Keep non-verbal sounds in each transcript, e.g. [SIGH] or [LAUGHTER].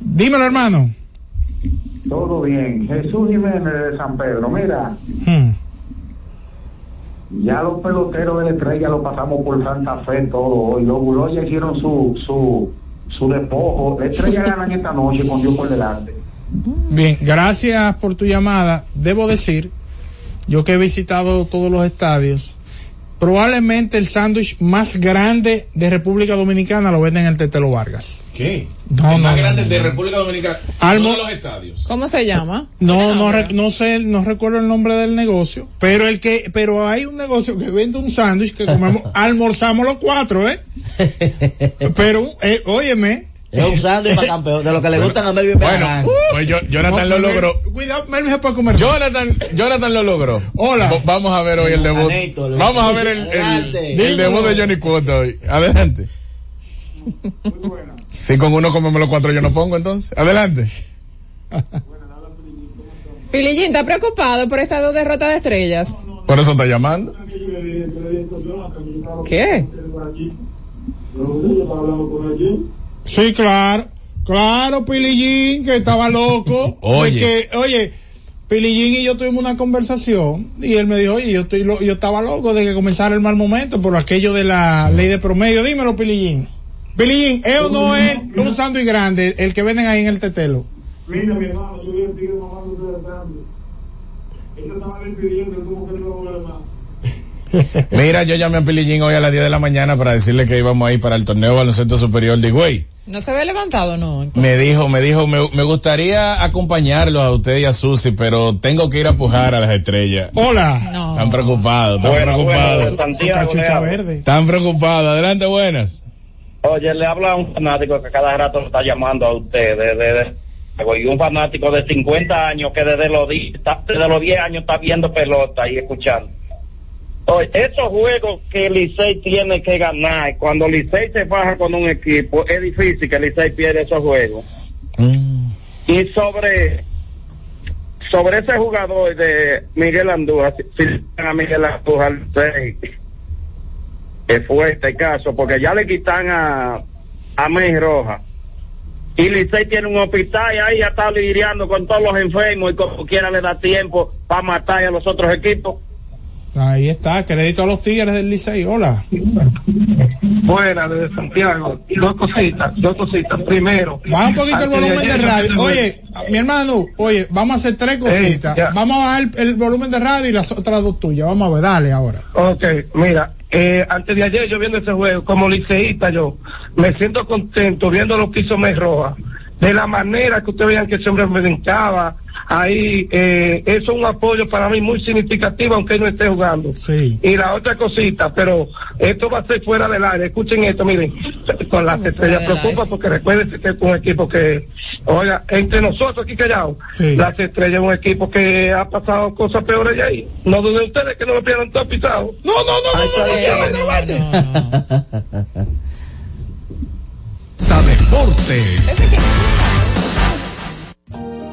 Dímelo, hermano. Todo bien. Jesús Jiménez de San Pedro, mira. Hmm. Ya los peloteros de la estrella lo pasamos por Santa Fe todo hoy. Los Bulos ya hicieron su, su, su despojo. La estrella ganan esta noche con Dios por delante. Bien, gracias por tu llamada. Debo decir, yo que he visitado todos los estadios, probablemente el sándwich más grande de República Dominicana lo venden en el Tetelo Vargas. ¿Qué? No, el más no, grande no, de. República Dominicana. Almo- de los estadios. ¿Cómo se llama? No, no, re- no sé, no recuerdo el nombre del negocio, pero el que, pero hay un negocio que vende un sándwich que comemos, [LAUGHS] almorzamos los cuatro, ¿eh? [LAUGHS] Pero, eh, óyeme. Es un sándwich para campeón, de lo que le gustan a Melvin Bueno, pues yo- Jonathan No, lo logró. Cuidado, Melvin se puede comer. Jonathan, Jonathan lo logró. Hola. V- Vamos a ver hoy el debut. Vamos a ver el, el, debut de Johnny Cuota hoy. Adelante. Si con uno comemos los cuatro yo no pongo entonces. Adelante. Pilillín, ¿está preocupado por estas dos derrotas de estrellas? Por eso está llamando. ¿Qué? Sí, claro. Claro, Pilillín, que estaba loco. [LAUGHS] Oye. De que, oye, Pilillín y yo tuvimos una conversación y él me dijo, oye, yo estoy lo- yo estaba loco de que comenzara el mal momento por aquello de la ley de promedio. Dímelo, Pilillín. Pilillín, ¿es o no es un sándwich grande el que venden ahí en el tetelo? Mira, mi hermano, yo vi el tigre mamando de cambio. Ellos estaban pidiendo como que no iba a volver más. [LAUGHS] Mira, yo llamé a Pilillín hoy a las 10 de la mañana para decirle que íbamos a ir para el torneo baloncesto superior de güey. ¿No se ve levantado no? Me dijo, me dijo, me, me gustaría acompañarlos a usted y a Susi, pero tengo que ir a pujar a las estrellas. Hola. No. Están preocupados, están Bueno, preocupados. Están preocupados. Adelante, buenas. Oye, le habla a un fanático que cada rato lo está llamando a usted. De, de, de- y un fanático de 50 años que desde los, desde los 10 años está viendo pelota y escuchando. Oye, esos juegos que Licey tiene que ganar, cuando Licey se baja con un equipo, es difícil que Licey pierda esos juegos. Y sobre sobre ese jugador de Miguel Andújar, si, si a Miguel Andújar, que fue este caso, porque ya le quitan a, a Mey Roja. Y Licey tiene un hospital y ahí ya está lidiando con todos los enfermos y como quiera le da tiempo para matar a los otros equipos. Ahí está, crédito a los tigres del Licey. Hola. Buena, desde Santiago. Dos cositas, dos cositas. Primero. Baja un poquito el volumen de radio. Oye, mi hermano, oye, vamos a hacer tres cositas. Vamos a bajar el, el volumen de radio y las otras dos tuyas. Vamos a ver, dale ahora. Ok, mira, eh, antes de ayer yo viendo ese juego, como liceísta yo, me siento contento viendo lo que hizo Mes Roja. De la manera que ustedes vean que ese hombre me brincaba, ahí, eh, eso es un apoyo para mí muy significativo, aunque él no esté jugando. Sí. Y la otra cosita, pero esto va a ser fuera del aire. Escuchen esto, miren, con las ¿Cómo estrellas preocupa porque recuerden que es un equipo que, oiga, entre nosotros aquí callados, Sí. las estrellas es un equipo que ha pasado cosas peores de ahí. No duden ustedes que no lo pierdan todo pisado. No, no, no, Ahí no, no, está, no, ahí no, está. no, no, no. Deporte.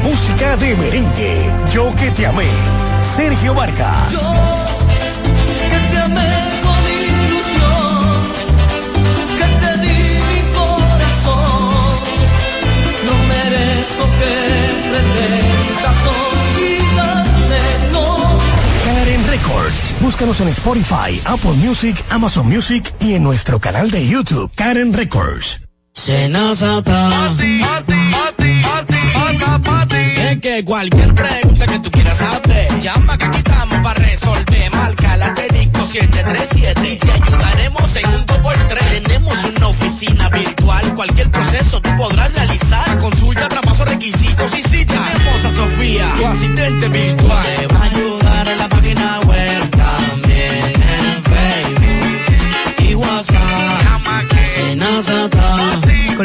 Música de merengue. Yo que te amé. Sergio Vargas. que te amé con ilusión, que te di mi corazón. No merezco que pretendas olvidarme, no. Karen Records. Búscanos en Spotify, Apple Music, Amazon Music y en nuestro canal de YouTube, Karen Records. Es que cualquier pregunta que tú quieras saber, llama que aquí estamos para resolver. Marca la asterisco 737 y te ayudaremos en un 2x3. Tenemos una oficina virtual, cualquier proceso tú podrás realizar. Consulta, traspaso, requisitos y si tenemos a Sofía, tu asistente virtual. Te va a ayudar en la página web también en Facebook y WhatsApp. Llama que se nos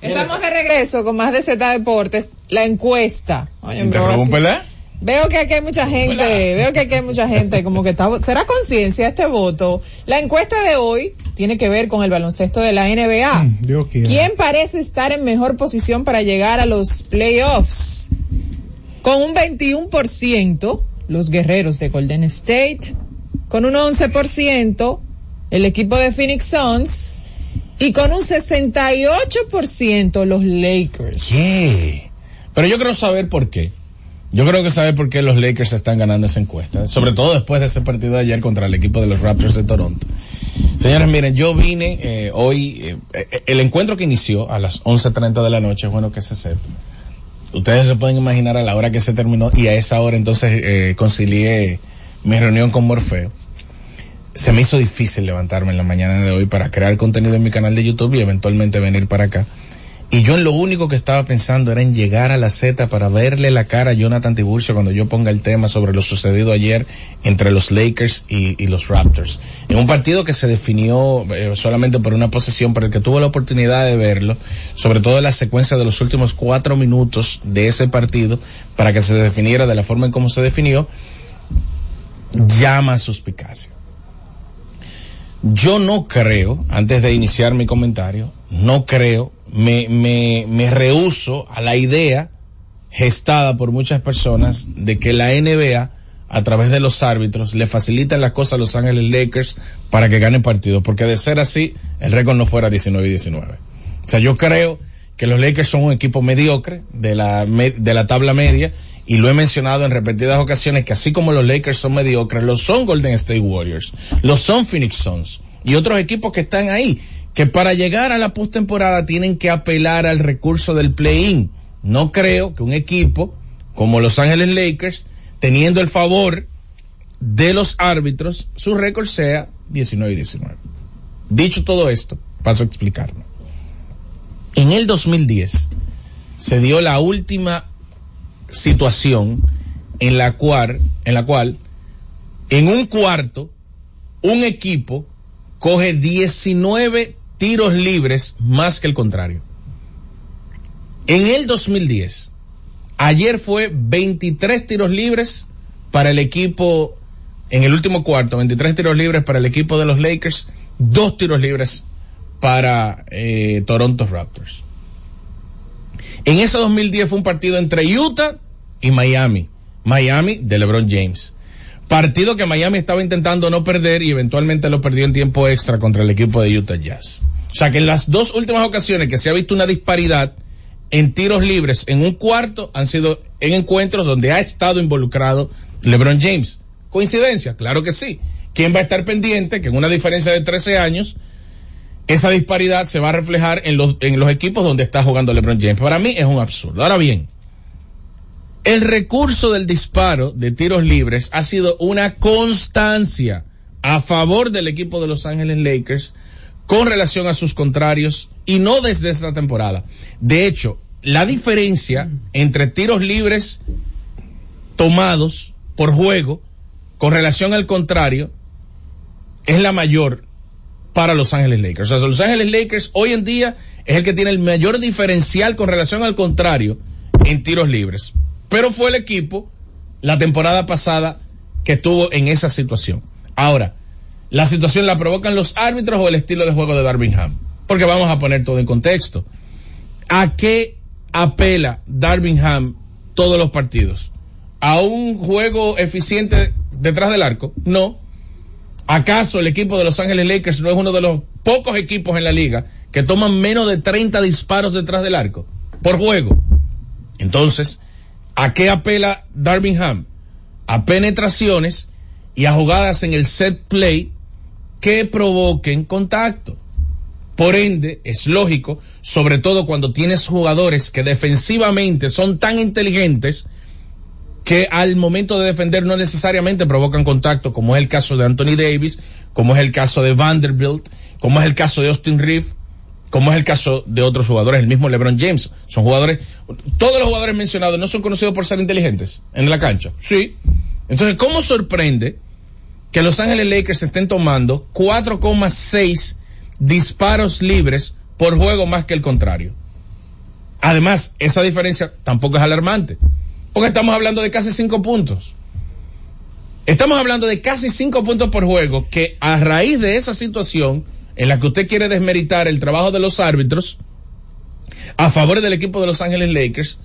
Estamos de regreso con más de Z Deportes. La encuesta. Oye. Veo que aquí hay mucha gente, veo que aquí hay mucha gente como que está, será conciencia este voto. La encuesta de hoy tiene que ver con el baloncesto de la NBA. Dios quiera. ¿Quién parece estar en mejor posición para llegar a los playoffs? Con un 21%, los guerreros de Golden State, con un 11%, el equipo de Phoenix Suns, y con un 68% los Lakers. ¿Qué? Pero yo quiero saber por qué. Yo creo que saber por qué los Lakers están ganando esa encuesta. Sobre todo después de ese partido de ayer contra el equipo de los Raptors de Toronto. Señores, miren, yo vine eh, hoy, eh, eh, el encuentro que inició a las 11.30 de la noche, es bueno que se sepa. Ustedes se pueden imaginar a la hora que se terminó y a esa hora entonces eh, concilié mi reunión con Morfeo. Se me hizo difícil levantarme en la mañana de hoy para crear contenido en mi canal de YouTube y eventualmente venir para acá. Y yo en lo único que estaba pensando era en llegar a la Z para verle la cara a Jonathan Tiburcio cuando yo ponga el tema sobre lo sucedido ayer entre los Lakers y, los Raptors. En un partido que se definió eh, solamente por una posesión, pero el que tuvo la oportunidad de verlo, sobre todo en la secuencia de los últimos cuatro minutos de ese partido, para que se definiera de la forma en cómo se definió, llama a suspicacia. Yo no creo, antes de iniciar mi comentario, no creo, me, me, rehuso a la idea gestada por muchas personas de que la NBA a través de los árbitros le facilita las cosas a Los Ángeles Lakers para que ganen partidos, porque de ser así, el récord no fuera 19 y 19. O sea, yo creo que los Lakers son un equipo mediocre de la, de la tabla media y lo he mencionado en repetidas ocasiones que así como los Lakers son mediocres, lo son Golden State Warriors, lo son Phoenix Suns y otros equipos que están ahí, que para llegar a la postemporada tienen que apelar al recurso del play-in. No creo que un equipo como Los Ángeles Lakers, teniendo el favor de los árbitros, su récord sea 19 y 19. Dicho todo esto, paso a explicarlo. En el 2010 se dio la última situación en la cual, en la cual, en un cuarto, un equipo coge 19 tiros libres más que el contrario. En el 2010, ayer fue 23 tiros libres para el equipo, en el último cuarto, 23 tiros libres para el equipo de los Lakers, dos tiros libres para eh, Toronto Raptors. En ese 2010 fue un partido entre Utah y Miami. Miami de LeBron James. Partido que Miami estaba intentando no perder y eventualmente lo perdió en tiempo extra contra el equipo de Utah Jazz. O sea que en las dos últimas ocasiones que se ha visto una disparidad en tiros libres en un cuarto han sido en encuentros donde ha estado involucrado LeBron James. ¿Coincidencia? Claro que sí. ¿Quién va a estar pendiente que en una diferencia de 13 años esa disparidad se va a reflejar en los, en los equipos donde está jugando LeBron James? Para mí es un absurdo. Ahora bien, el recurso del disparo de tiros libres ha sido una constancia a favor del equipo de Los Ángeles Lakers con relación a sus contrarios y no desde esta temporada. De hecho, la diferencia entre tiros libres tomados por juego con relación al contrario es la mayor para Los Ángeles Lakers. O sea, Los Ángeles Lakers hoy en día es el que tiene el mayor diferencial con relación al contrario en tiros libres. Pero fue el equipo la temporada pasada que estuvo en esa situación. Ahora, la situación la provocan los árbitros o el estilo de juego de Darvingham. Porque vamos a poner todo en contexto. ¿A qué apela Darvingham todos los partidos? ¿A un juego eficiente detrás del arco? No. ¿Acaso el equipo de Los Ángeles Lakers no es uno de los pocos equipos en la liga que toman menos de 30 disparos detrás del arco por juego? Entonces, ¿a qué apela Darvingham? A penetraciones y a jugadas en el set play que provoquen contacto. Por ende, es lógico, sobre todo cuando tienes jugadores que defensivamente son tan inteligentes que al momento de defender no necesariamente provocan contacto, como es el caso de Anthony Davis, como es el caso de Vanderbilt, como es el caso de Austin Reeves, como es el caso de otros jugadores, el mismo LeBron James. Son jugadores, todos los jugadores mencionados no son conocidos por ser inteligentes en la cancha. Sí. Entonces, ¿cómo sorprende que Los Ángeles Lakers estén tomando 4,6 disparos libres por juego más que el contrario? Además, esa diferencia tampoco es alarmante, porque estamos hablando de casi 5 puntos. Estamos hablando de casi 5 puntos por juego que a raíz de esa situación en la que usted quiere desmeritar el trabajo de los árbitros a favor del equipo de Los Ángeles Lakers,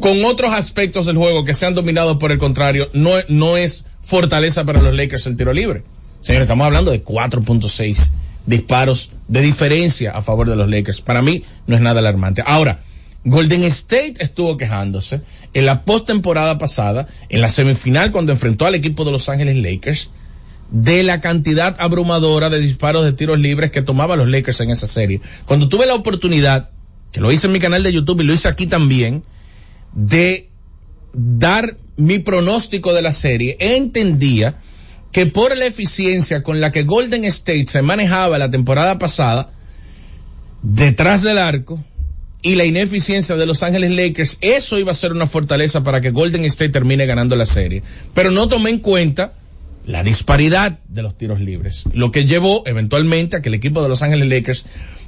con otros aspectos del juego que se han dominado por el contrario, no, no es fortaleza para los Lakers el tiro libre. Señores, estamos hablando de 4.6 disparos de diferencia a favor de los Lakers. Para mí no es nada alarmante. Ahora, Golden State estuvo quejándose en la postemporada pasada, en la semifinal cuando enfrentó al equipo de Los Ángeles Lakers, de la cantidad abrumadora de disparos de tiros libres que tomaban los Lakers en esa serie. Cuando tuve la oportunidad, que lo hice en mi canal de YouTube y lo hice aquí también, de dar mi pronóstico de la serie, entendía que por la eficiencia con la que Golden State se manejaba la temporada pasada, detrás del arco, y la ineficiencia de Los Ángeles Lakers, eso iba a ser una fortaleza para que Golden State termine ganando la serie. Pero no tomé en cuenta la disparidad de los tiros libres, lo que llevó eventualmente a que el equipo de Los Ángeles Lakers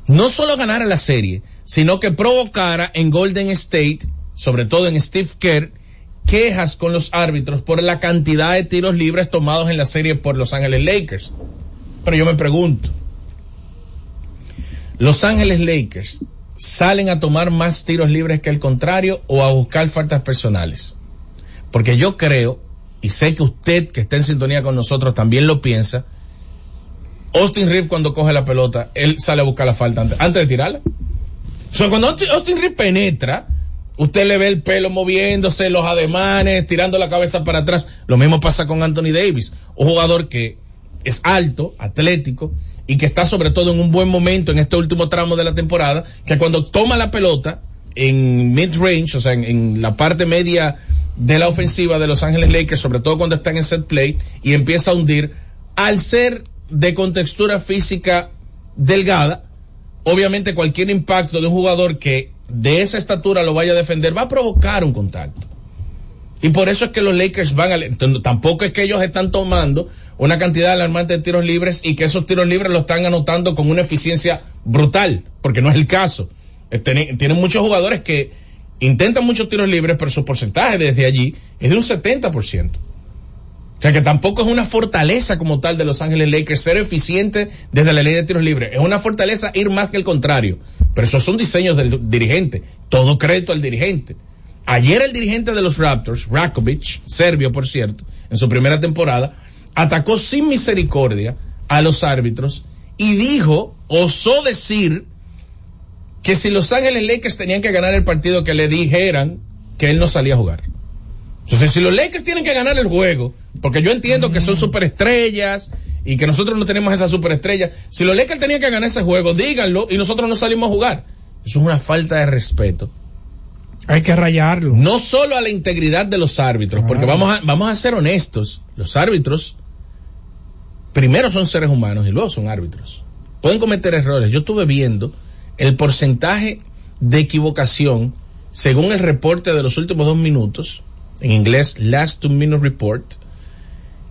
no solo ganara la serie, sino que provocara en Golden State, sobre todo en Steve Kerr, quejas con los árbitros por la cantidad de tiros libres tomados en la serie por Los Ángeles Lakers. Pero yo me pregunto, ¿Los Ángeles Lakers salen a tomar más tiros libres que el contrario o a buscar faltas personales? Porque yo creo, y sé que usted que está en sintonía con nosotros también lo piensa, Austin Reeves cuando coge la pelota, él sale a buscar la falta antes, antes de tirarla. O sea, cuando Austin, Reeves penetra, usted le ve el pelo moviéndose, los ademanes, tirando la cabeza para atrás. Lo mismo pasa con Anthony Davis, un jugador que es alto, atlético, y que está sobre todo en un buen momento en este último tramo de la temporada, que cuando toma la pelota en mid-range, o sea, en, la parte media de la ofensiva de Los Ángeles Lakers, sobre todo cuando están en set play, y empieza a hundir, al ser de contextura física delgada, obviamente cualquier impacto de un jugador que de esa estatura lo vaya a defender va a provocar un contacto. Y por eso es que los Lakers van a... Tampoco es que ellos están tomando una cantidad alarmante de tiros libres y que esos tiros libres lo están anotando con una eficiencia brutal, porque no es el caso. Eh, Tienen, tienen muchos jugadores que intentan muchos tiros libres, pero su porcentaje desde allí es de un 70%. O sea que tampoco es una fortaleza como tal de Los Ángeles Lakers ser eficiente desde la ley de tiros libres. Es una fortaleza ir más que el contrario. Pero esos son diseños del dirigente. Todo crédito al dirigente. Ayer el dirigente de los Raptors, Rakovic, serbio por cierto, en su primera temporada, atacó sin misericordia a los árbitros y dijo, osó decir, que si Los Ángeles Lakers tenían que ganar el partido que le dijeran que él no salía a jugar. Entonces, si los Lakers tienen que ganar el juego, porque yo entiendo que son superestrellas y que nosotros no tenemos esa superestrella, si los Lakers tenían que ganar ese juego, díganlo y nosotros no salimos a jugar. Eso es una falta de respeto. Hay que rayarlo. No solo a la integridad de los árbitros, porque Claro. vamos a, vamos a ser honestos, los árbitros primero son seres humanos y luego son árbitros. pueden cometer errores. Yo estuve viendo el porcentaje de equivocación según el reporte de los últimos dos minutos, en inglés Last Two Minute Report,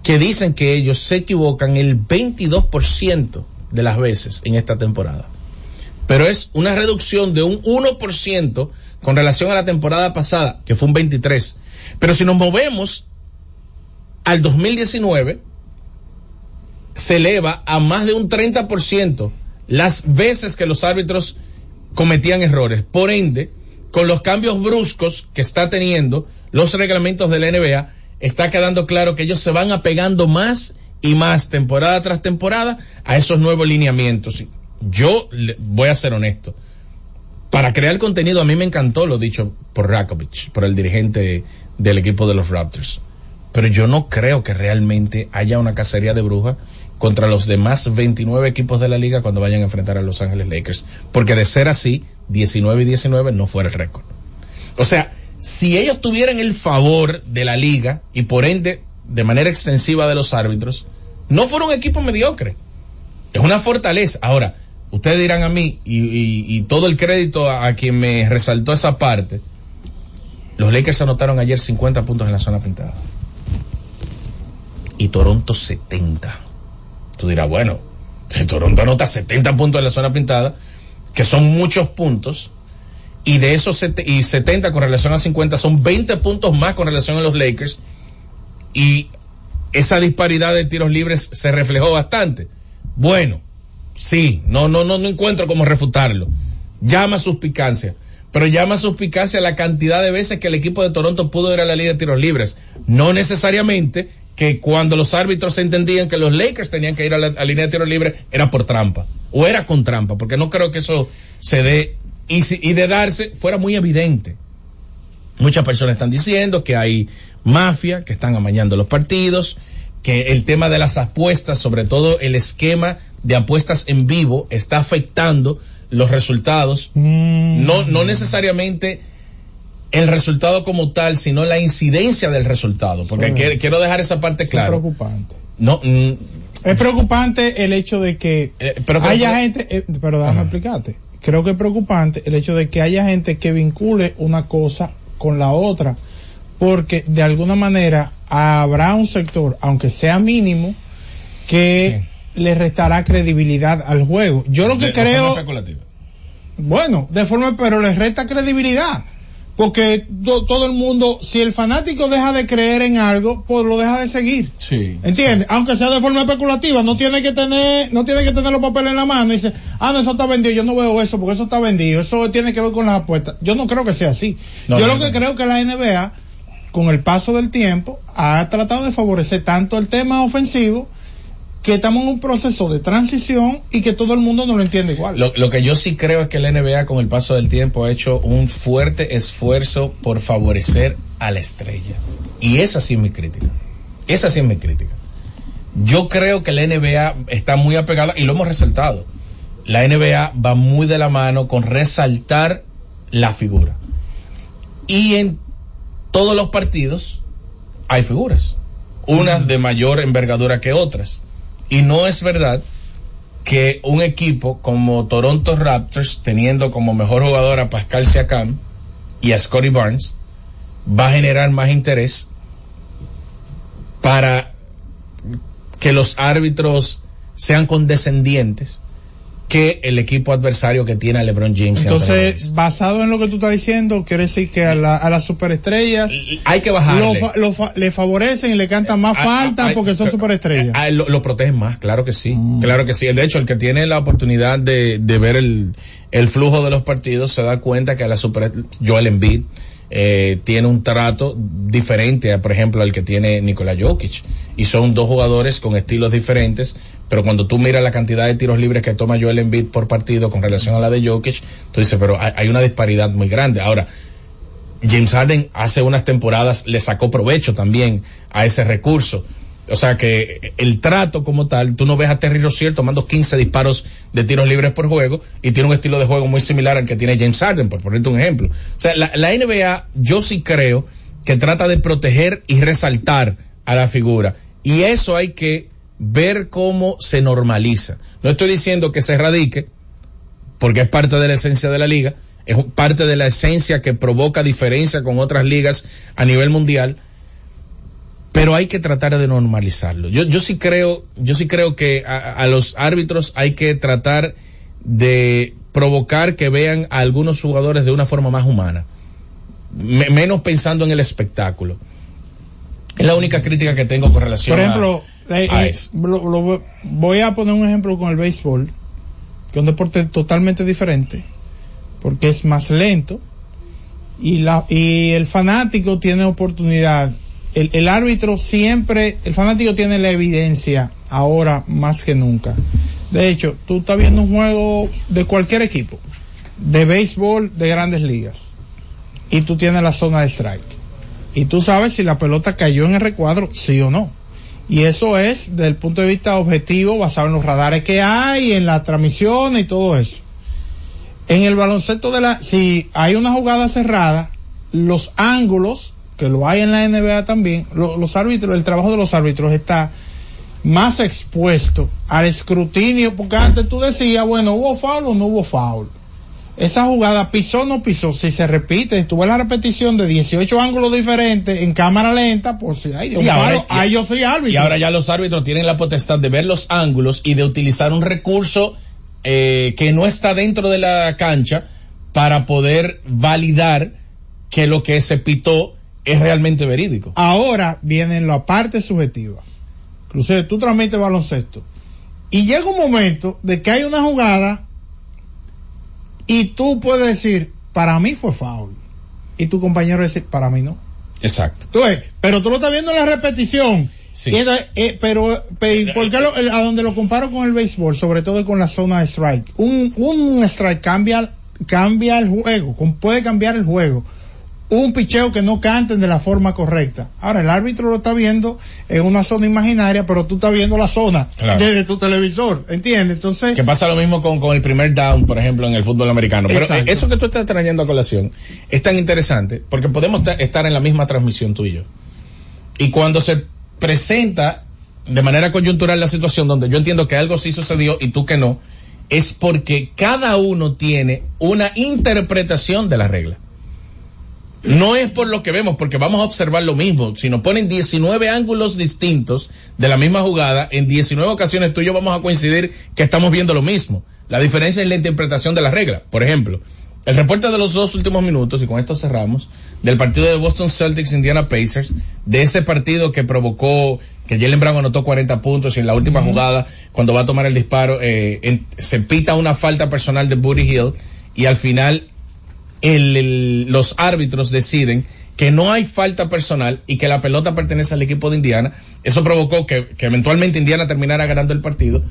que dicen que ellos se equivocan el 22% de las veces en esta temporada. Pero es una reducción de un 1% con relación a la temporada pasada, que fue un 23%. Pero si nos movemos al 2019, se eleva a más de un 30% las veces que los árbitros cometían errores. Por ende, con los cambios bruscos que está teniendo los reglamentos de la NBA, está quedando claro que ellos se van apegando más y más temporada tras temporada a esos nuevos lineamientos. Yo le- voy a ser honesto. Para crear contenido a mí me encantó lo dicho por Rakovic, por el dirigente del equipo de los Raptors. Pero yo no creo que realmente haya una cacería de brujas contra los demás 29 equipos de la liga cuando vayan a enfrentar a Los Ángeles Lakers. Porque de ser así, 19 y 19 no fuera el récord. O sea, si ellos tuvieran el favor de la liga y por ende de manera extensiva de los árbitros, no fuera un equipo mediocre. Es una fortaleza. Ahora, ustedes dirán a mí, y, todo el crédito a, quien me resaltó esa parte, los Lakers anotaron ayer 50 puntos en la zona pintada. Y Toronto 70. Tú dirás, bueno, si Toronto anota 70 puntos en la zona pintada, que son muchos puntos, y de esos y 70 con relación a 50 son 20 puntos más con relación a los Lakers, y esa disparidad de tiros libres se reflejó bastante. Bueno, sí, no, no, no, no encuentro cómo refutarlo. Llama suspicacia. Pero llama suspicacia la cantidad de veces que el equipo de Toronto pudo ir a la línea de tiros libres. No necesariamente que cuando los árbitros entendían que los Lakers tenían que ir a la, línea de tiros libres era por trampa. O era con trampa, porque no creo que eso se dé. Y, si- y de darse fuera muy evidente. Muchas personas están diciendo que hay mafia, que están amañando los partidos, que el tema de las apuestas, sobre todo el esquema de apuestas en vivo, está afectando los resultados. No, no necesariamente el resultado como tal, sino la incidencia del resultado. Porque quiero, quiero dejar esa parte Es clara. preocupante. No, mm, Es preocupante el hecho de que Eh, pero- haya gente, eh, pero déjame explicarte. Creo que es preocupante el hecho de que haya gente que vincule una cosa con la otra, porque de alguna manera habrá un sector, aunque sea mínimo, que le restará credibilidad al juego. Yo lo que de- de forma creo, especulativa. bueno, de forma, pero le resta credibilidad. Porque to- todo el mundo, si el fanático deja de creer en algo, pues lo deja de seguir. Sí. ¿Entiendes? Aunque sea de forma especulativa, no tiene que tener, no tiene que tener los papeles en la mano y dice, ah, no, eso está vendido, yo no veo eso porque eso está vendido, eso tiene que ver con las apuestas. Yo no creo que sea así. No, yo no, lo que creo que la NBA, con el paso del tiempo, ha tratado de favorecer tanto el tema ofensivo, que estamos en un proceso de transición y que todo el mundo no lo entiende igual. Lo, lo que yo sí creo es que la NBA con el paso del tiempo ha hecho un fuerte esfuerzo por favorecer a la estrella. Y esa sí es mi crítica. Esa sí es mi crítica. Yo creo que la NBA está muy apegada, y lo hemos resaltado, la NBA va muy de la mano con resaltar la figura. Y en todos los partidos hay figuras, unas de mayor envergadura que otras. Y no es verdad que un equipo como Toronto Raptors, teniendo como mejor jugador a Pascal Siakam y a Scotty Barnes, va a generar más interés para que los árbitros sean condescendientes que el equipo adversario que tiene a LeBron James. Entonces, basado en lo que tú estás diciendo, quiere decir que a, la- a las superestrellas hay que bajarle. lo fa- lo fa- le favorecen y le cantan más Ah, falta ah, porque son superestrellas. Ah, lo, lo protegen más, claro que sí, Mm. claro que sí. De hecho, el que tiene la oportunidad de, de ver el, el flujo de los partidos se da cuenta que a la super Joel Embiid eh, tiene un trato diferente, a, por ejemplo, al que tiene Nikola Jokic. Y son dos jugadores con estilos diferentes, pero cuando tú miras la cantidad de tiros libres que toma Joel Embiid por partido con relación a la de Jokic, tú dices, pero hay, una disparidad muy grande. Ahora, James Harden hace unas temporadas le sacó provecho también a ese recurso. O sea que el trato como tal, tú no ves a Terry Rozier tomando 15 disparos de tiros libres por juego y tiene un estilo de juego muy similar al que tiene James Harden, por ponerte un ejemplo. O sea, la, la NBA yo sí creo que trata de proteger y resaltar a la figura. Y eso hay que ver cómo se normaliza. No estoy diciendo que se erradique, porque es parte de la esencia de la liga, es parte de la esencia que provoca diferencia con otras ligas a nivel mundial, pero hay que tratar de normalizarlo. Yo, yo sí creo, yo sí creo que a, a los árbitros hay que tratar de provocar que vean a algunos jugadores de una forma más humana, me- menos pensando en el espectáculo. Es la única crítica que tengo con relación Por ejemplo, a, eh, a eh, eso. lo- lo- voy a poner un ejemplo con el béisbol, que es un deporte totalmente diferente, porque es más lento y la y el fanático tiene oportunidad. El, árbitro siempre, el fanático tiene la evidencia ahora más que nunca. De hecho, tú estás viendo un juego de cualquier equipo, de béisbol de grandes ligas, y tú tienes la zona de strike. Y tú sabes si la pelota cayó en el recuadro, sí o no. Y eso es desde el punto de vista objetivo, basado en los radares que hay, en la transmisión y todo eso. En el baloncesto de la, si hay una jugada cerrada, los ángulos, que lo hay en la NBA también, lo- los árbitros, el trabajo de los árbitros está más expuesto al escrutinio, porque antes tú decías, bueno, hubo foul o no hubo foul. Esa jugada pisó o no pisó, si se repite, tuve la repetición de 18 ángulos diferentes en cámara lenta, pues si ay, Dios Y ahora- mío, ay, yo soy árbitro. Y ahora ya los árbitros tienen la potestad de ver los ángulos y de utilizar un recurso eh, que no está dentro de la cancha para poder validar que lo que se pitó es realmente verídico. Ahora viene la parte subjetiva. Inclusive tú transmites baloncesto. Y llega un momento de que hay una jugada y tú puedes decir, para mí fue foul. Y tu compañero decir, para mí no. Exacto. Tú ves, pero tú lo estás viendo en la repetición. Sí. Y entonces, eh, pero, pero ¿por qué lo- el- a donde lo comparo con el béisbol, sobre todo con la zona de strike? Un, un strike cambia, cambia el juego, con- puede cambiar el juego. Un picheo que no canten de la forma correcta. Ahora, el árbitro lo está viendo en una zona imaginaria, pero tú estás viendo la zona Claro. desde tu televisor, ¿entiendes? Entonces, Que pasa lo mismo con, con el primer down, por ejemplo, en el fútbol americano. Pero Exacto. eh, eso que tú estás trayendo a colación es tan interesante porque podemos ta- estar en la misma transmisión tú y yo. Y cuando se presenta de manera coyuntural la situación donde yo entiendo que algo sí sucedió y tú que no, es porque cada uno tiene una interpretación de la regla. No es por lo que vemos, porque vamos a observar lo mismo. Si nos ponen 19 ángulos distintos de la misma jugada, en 19 ocasiones tú y yo vamos a coincidir que estamos viendo lo mismo. La diferencia es la interpretación de la regla. Por ejemplo, el reporte de los dos últimos minutos, y con esto cerramos, del partido de Boston Celtics Indiana Pacers, de ese partido que provocó que Jalen Brown anotó 40 puntos y en la última jugada, cuando va a tomar el disparo, eh, en- se pita una falta personal de Buddy Hill y al final los árbitros deciden que no hay falta personal y que la pelota pertenece al equipo de Indiana. Eso provocó que, eventualmente Indiana terminara ganando el partido.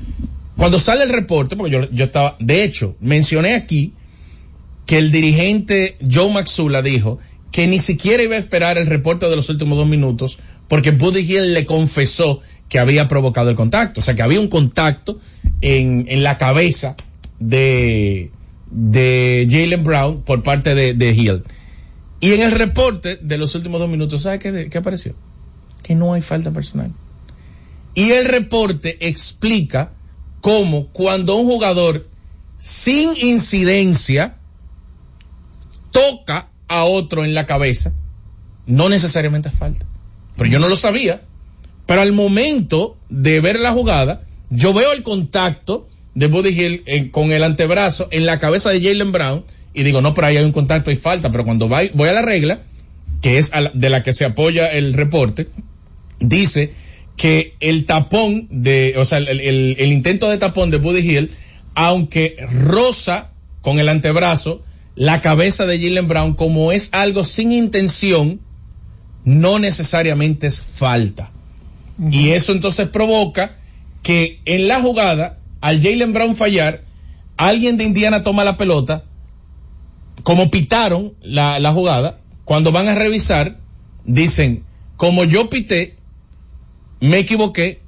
Cuando sale el reporte, porque yo, estaba, de hecho, mencioné aquí que el dirigente Joe Maxula dijo que ni siquiera iba a esperar el reporte de los últimos dos minutos porque Buddy Hill le confesó que había provocado el contacto. O sea, que había un contacto en la cabeza de, de Jalen Brown por parte de, Hill. Y en el reporte de los últimos dos minutos, ¿sabe qué, qué apareció? Que no hay falta personal. Y el reporte explica cómo cuando un jugador sin incidencia toca a otro en la cabeza, no necesariamente es falta. Pero yo no lo sabía. Pero al momento de ver la jugada, yo veo el contacto de Buddy Hill en- con el antebrazo en la cabeza de Jalen Brown y digo, no, pero ahí hay un contacto y falta. Pero cuando voy a la regla, que es la- de la que se apoya el reporte, dice que el tapón de, o sea, el, el- el intento de tapón de Buddy Hill, aunque roza con el antebrazo la cabeza de Jalen Brown, como es algo sin intención, no necesariamente es falta. Y eso entonces provoca que en la jugada, al Jalen Brown fallar, alguien de Indiana toma la pelota, como pitaron la, la jugada, cuando van a revisar, dicen, como yo pité, me equivoqué,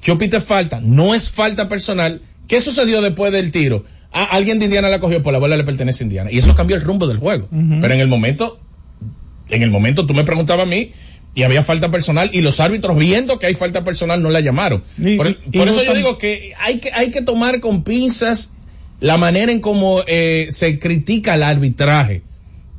yo pité falta, no es falta personal. ¿Qué sucedió después del tiro? Ah, alguien de Indiana la cogió por la bola le pertenece a Indiana. Y eso cambió el rumbo del juego. Pero en el momento, en el momento tú me preguntabas a mí, y había falta personal y los árbitros viendo que hay falta personal no la llamaron. Y- por y- por y eso yo digo que hay que hay que tomar con pinzas la manera en cómo eh, se critica el arbitraje.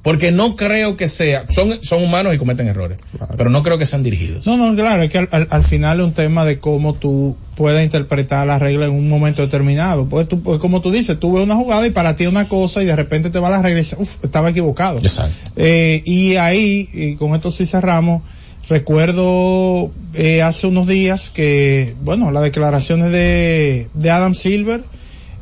Porque no creo que sea, son, son humanos y cometen errores, pero no creo que sean dirigidos. No, no, claro, es que al, al- al final es un tema de cómo tú puedes interpretar la regla en un momento determinado. Pues tú, pues como tú dices, tú ves una jugada y para ti una cosa y de repente te va la regla y dices, uff, estaba equivocado. Exacto. Eh, y ahí, y con esto sí cerramos, recuerdo eh, hace unos días que, bueno, las declaraciones de, de Adam Silver,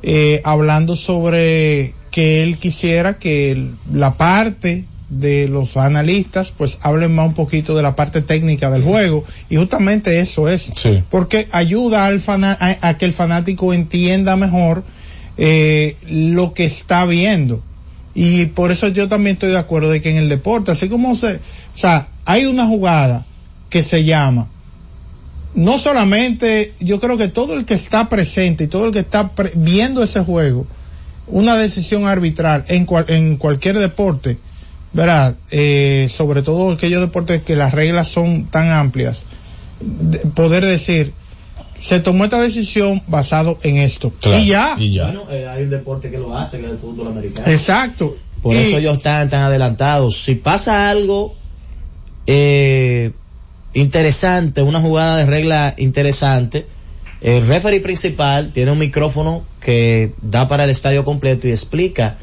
eh, hablando sobre que él quisiera que la parte de los analistas pues hablen más un poquito de la parte técnica del juego. Y justamente eso es. Sí. porque ayuda al fana- a, a que el fanático entienda mejor eh, lo que está viendo. Y por eso yo también estoy de acuerdo de que en el deporte así como se o sea hay una jugada que se llama no solamente, yo creo que todo el que está presente y todo el que está pre- viendo ese juego, una decisión arbitral en, cual- en cualquier deporte, ¿verdad? Eh, sobre todo aquellos deportes que las reglas son tan amplias, de- poder decir, se tomó esta decisión basado en esto. Claro, y ya. y ya. Bueno, eh, hay un deporte que lo hace, que es el fútbol americano. Exacto. Por Y- eso ellos están tan adelantados. Si pasa algo eh, interesante, una jugada de regla interesante, el referee principal tiene un micrófono que da para el estadio completo y explica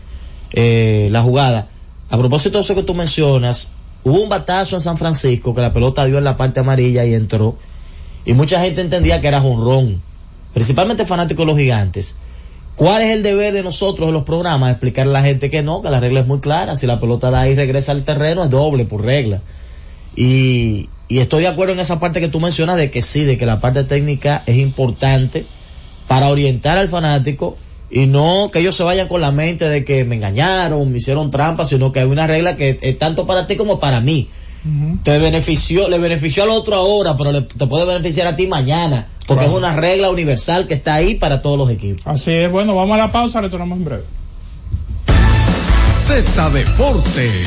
eh, la jugada. A propósito de eso que tú mencionas, hubo un batazo en San Francisco que la pelota dio en la parte amarilla y entró. Y mucha gente entendía que era jonrón. Principalmente fanáticos de los gigantes. ¿Cuál es el deber de nosotros en los programas? Explicarle a la gente que no, que la regla es muy clara. Si la pelota da y regresa al terreno, es doble por regla. Y, y estoy de acuerdo en esa parte que tú mencionas de que sí, de que la parte técnica es importante para orientar al fanático y no que ellos se vayan con la mente de que me engañaron, me hicieron trampa, sino que hay una regla que es tanto para ti como para mí. Te benefició, le benefició al otro ahora, pero le- te puede beneficiar a ti mañana, porque Claro. es una regla universal que está ahí para todos los equipos. Así es, bueno, vamos a la pausa, retornamos en breve. Z Deportes.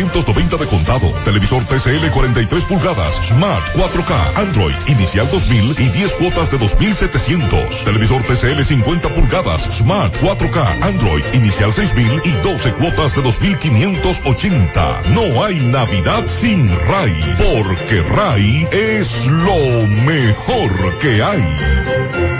10.790 de contado. Televisor TCL 43 pulgadas Smart 4K Android inicial 2000 y 10 cuotas de 2700. Televisor TCL 50 pulgadas Smart 4K Android inicial 6000 y 12 cuotas de 2580. No hay Navidad sin RAI, porque RAI es lo mejor que hay.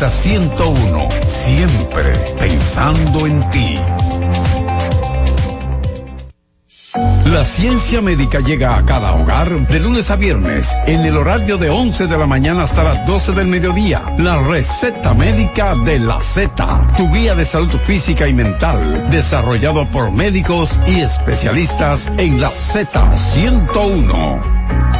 Z101, siempre pensando en ti. La ciencia médica llega a cada hogar de lunes a viernes en el horario de 11 de la mañana hasta las 12 del mediodía. La receta médica de la Z, tu guía de salud física y mental, desarrollado por médicos y especialistas en la Z101.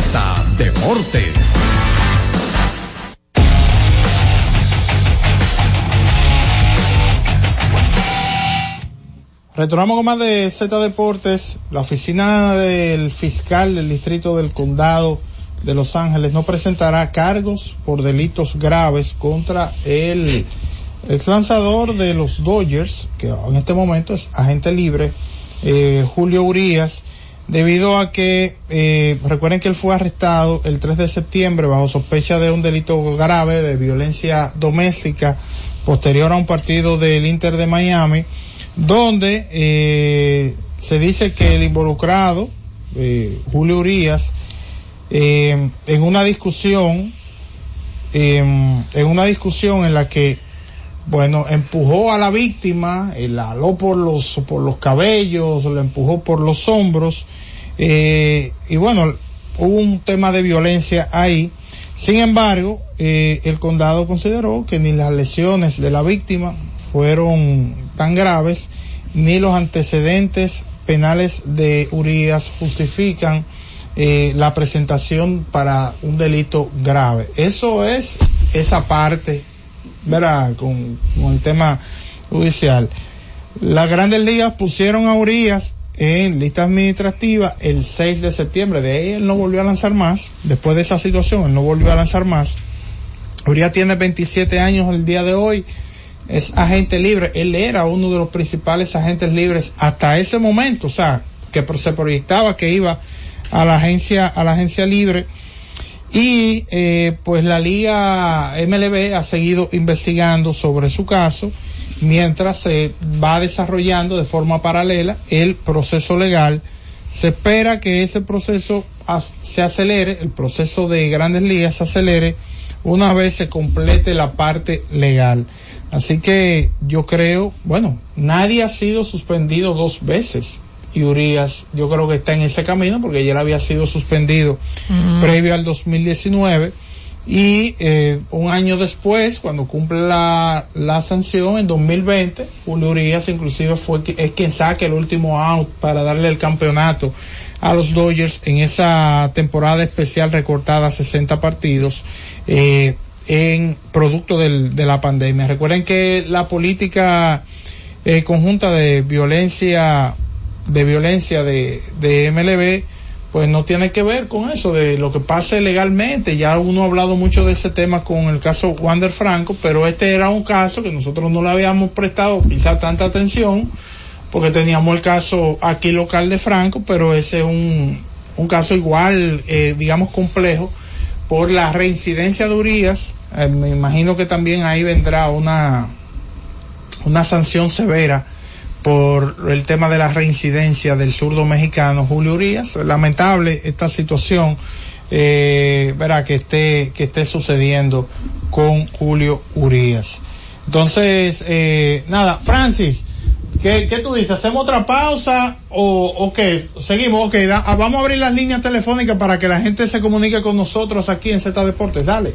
Z Deportes. Retornamos con más de Z Deportes. La oficina del fiscal del distrito del condado de Los Ángeles no presentará cargos por delitos graves contra el ex lanzador de los Dodgers, que en este momento es agente libre, eh, Julio Urias, debido a que, eh, recuerden que él fue arrestado el 3 de septiembre bajo sospecha de un delito grave de violencia doméstica posterior a un partido del Inter de Miami, donde eh, se dice que el involucrado, eh, Julio Urias, eh, en una discusión, eh, en una discusión en la que, bueno, empujó a la víctima, la aló por los, por los cabellos, la empujó por los hombros, eh, y bueno, hubo un tema de violencia ahí. Sin embargo, eh, el condado consideró que ni las lesiones de la víctima fueron tan graves, ni los antecedentes penales de Urias justifican eh, la presentación para un delito grave. Eso es esa parte, ¿verdad? Con, el tema judicial. Las grandes ligas pusieron a Urias en lista administrativa el 6 de septiembre. De ahí él no volvió a lanzar más. Después de esa situación, él no volvió a lanzar más. Urias tiene 27 años el día de hoy. Es agente libre. Él era uno de los principales agentes libres hasta ese momento. O sea, que se proyectaba que iba a la agencia, a la agencia libre. Y eh, pues la liga MLB ha seguido investigando sobre su caso mientras se va desarrollando de forma paralela el proceso legal. Se espera que ese proceso se acelere, el proceso de grandes ligas se acelere una vez se complete la parte legal. Así que yo creo, bueno, nadie ha sido suspendido dos veces. Y Urias, yo creo que está en ese camino porque ayer había sido suspendido previo al 2019 y eh, un año después, cuando cumple la, la sanción en 2020, Julio Urias inclusive fue es quien saca el último out para darle el campeonato a los Dodgers en esa temporada especial recortada a 60 partidos eh, en producto del- de la pandemia. Recuerden que la política eh, conjunta de violencia de violencia de, de MLB pues no tiene que ver con eso de lo que pase legalmente. Ya uno ha hablado mucho de ese tema con el caso Wander Franco, pero este era un caso que nosotros no le habíamos prestado quizá tanta atención porque teníamos el caso aquí local de Franco, pero ese es un, un caso igual, eh, digamos, complejo por la reincidencia de Urias. Eh, me imagino que también ahí vendrá una, una sanción severa por el tema de la reincidencia del zurdo mexicano Julio Urias. Lamentable esta situación, eh, verá que esté, que esté sucediendo con Julio Urias. Entonces, eh, nada, Francis, ¿qué, ¿qué tú dices? ¿Hacemos otra pausa o, o qué? Seguimos, ok, da- ah, vamos a abrir las líneas telefónicas para que la gente se comunique con nosotros aquí en Z Deportes. Dale.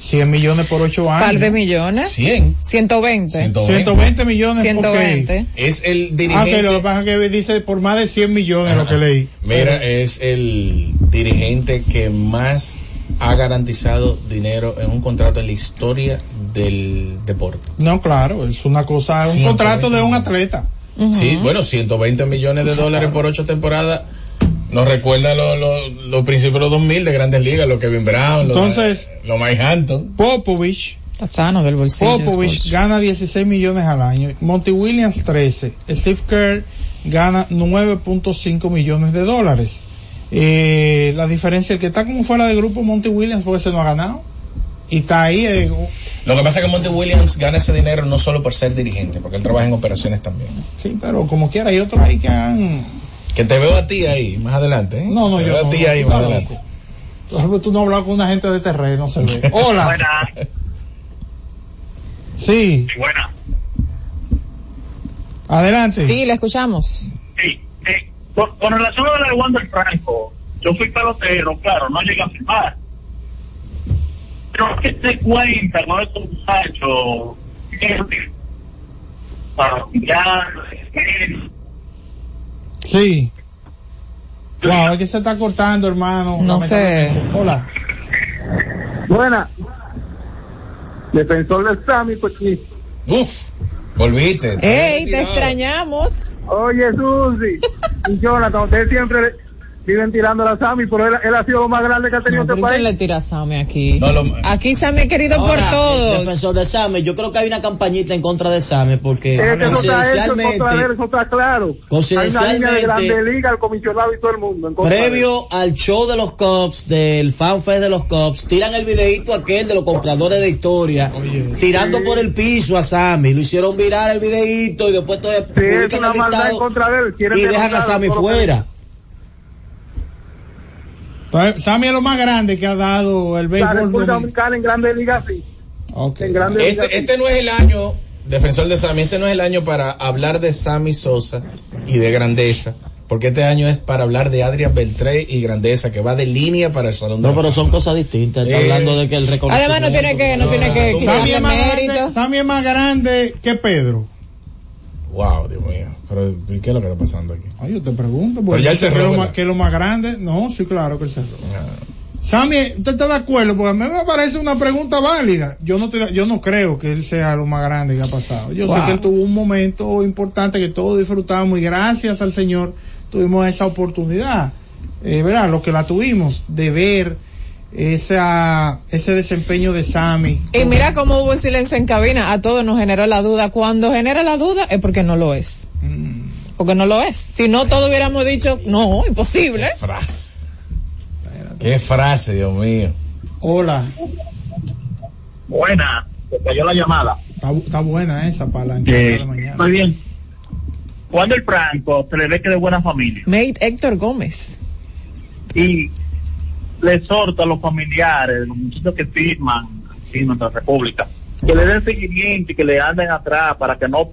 100 millones por 8 años. Par de millones. 100. 120. 120 millones. 120. Es el Ah, dirigente. lo que pasa es que dice por más de 100 millones lo que leí. Mira, es el dirigente que más ha garantizado dinero en un contrato en la historia del deporte. No, claro, es una cosa, un 120 contrato de un atleta. Sí, bueno, 120 millones de dólares por ocho temporadas. Nos recuerda los los- los principios de los 2000 de Grandes Ligas, los Kevin Brown, los, Entonces- los Mike Hampton. Popovich, Está sano del bolsillo. Popovich gana 16 millones al año. Monty Williams 13. Steve Kerr gana 9.5 millones de dólares. Eh, la diferencia, el que está como fuera del grupo Monty Williams porque se no ha ganado. Y está ahí, eh, Lo que pasa es que Monty Williams gana ese dinero no solo por ser dirigente, porque él trabaja en operaciones también. sí, pero como quiera, hay otros ahí que han... Que te veo a ti ahí más adelante. ¿eh? No, no, Te yo veo no, a ti no, ahí más adelante. ejemplo, tú no has hablado con una gente de terreno, se ve. [LAUGHS] Hola. Sí, Buena. adelante. Sí, le escuchamos. Sí. Eh, con, con relación a la de Wander Franco, yo fui pelotero, claro, no llegué a firmar. Pero que te cuentan con estos muchachos para ya Sí. Wow, es que se está cortando, hermano. No sé. Hola. Buena. Defensor del Sami, pues sí. Uf, volviste. ¡Ey, te extrañamos! Oye, Susi y Jonathan, ustedes siempre viven tirando a Sami, pero él, él ha sido lo más grande que ha tenido No, este pero ¿quién país. le tira a Sammy aquí? No, lo- Aquí Sammy es querido Ahora, por el todos. defensor de Same, yo creo que hay una campañita en contra de Same porque Es que eso está hecho eso claro. Hay una línea de Coincidencialmente- Grande Liga, el comisionado y todo el mundo. en contra de él. previo al show de los Cubs, del fanfest de los Cubs, tiran el videito aquel de los compradores de historia, tirando por el piso a Sammy, lo hicieron virar el videito y después todo Sí, es una el en contra de él. Y dejan a Sammy fuera. Entonces, Sammy es lo más grande que ha dado el La béisbol. República dominicano. Dominicana en Grande Liga, sí. Ok. En Grande Liga, Este, sí. este no es el año, defensor de Sammy, este no es el año para hablar de Sammy Sosa y de grandeza, porque este año es para hablar de Adrián Beltré y grandeza, que va de línea para el Salón de No, la pero Fama. son cosas distintas. Está Eh, hablando de que el reconocimiento. Además no tiene que, no tiene que Sammy quitarle es, más grande, mérito. Sammy es más grande que Pedro. Wow, Dios mío. Pero, ¿y ¿qué es lo que está pasando aquí? Ay, yo te pregunto. Pero ya él ¿qué es cerró, lo ¿verdad? más- ¿Qué es lo más grande? No, sí, claro que él cerró. Sammy, ¿usted está de acuerdo? Porque a mí me parece una pregunta válida. Yo no, estoy- yo no creo que él sea lo más grande que ha pasado. Yo sé que él tuvo un momento importante que todos disfrutamos y gracias al Señor tuvimos esa oportunidad, eh, ¿verdad? Lo que la tuvimos de ver esa, ese desempeño de Sammy. Y mira cómo hubo silencio en cabina. A todos nos generó la duda. Cuando genera la duda es porque no lo es. Mm. Porque no lo es. Si no, todos hubiéramos dicho, no, imposible. Frase. Qué frase, Dios mío. Hola. Buena, se cayó la llamada. Está, está buena esa para la Eh, de mañana. Muy bien. Cuando el Franco se le ve que es de buena familia Mate Héctor Gómez. y le exhorta a los familiares, los muchachos que firman en nuestra república, que le den seguimiento y que le anden atrás para que no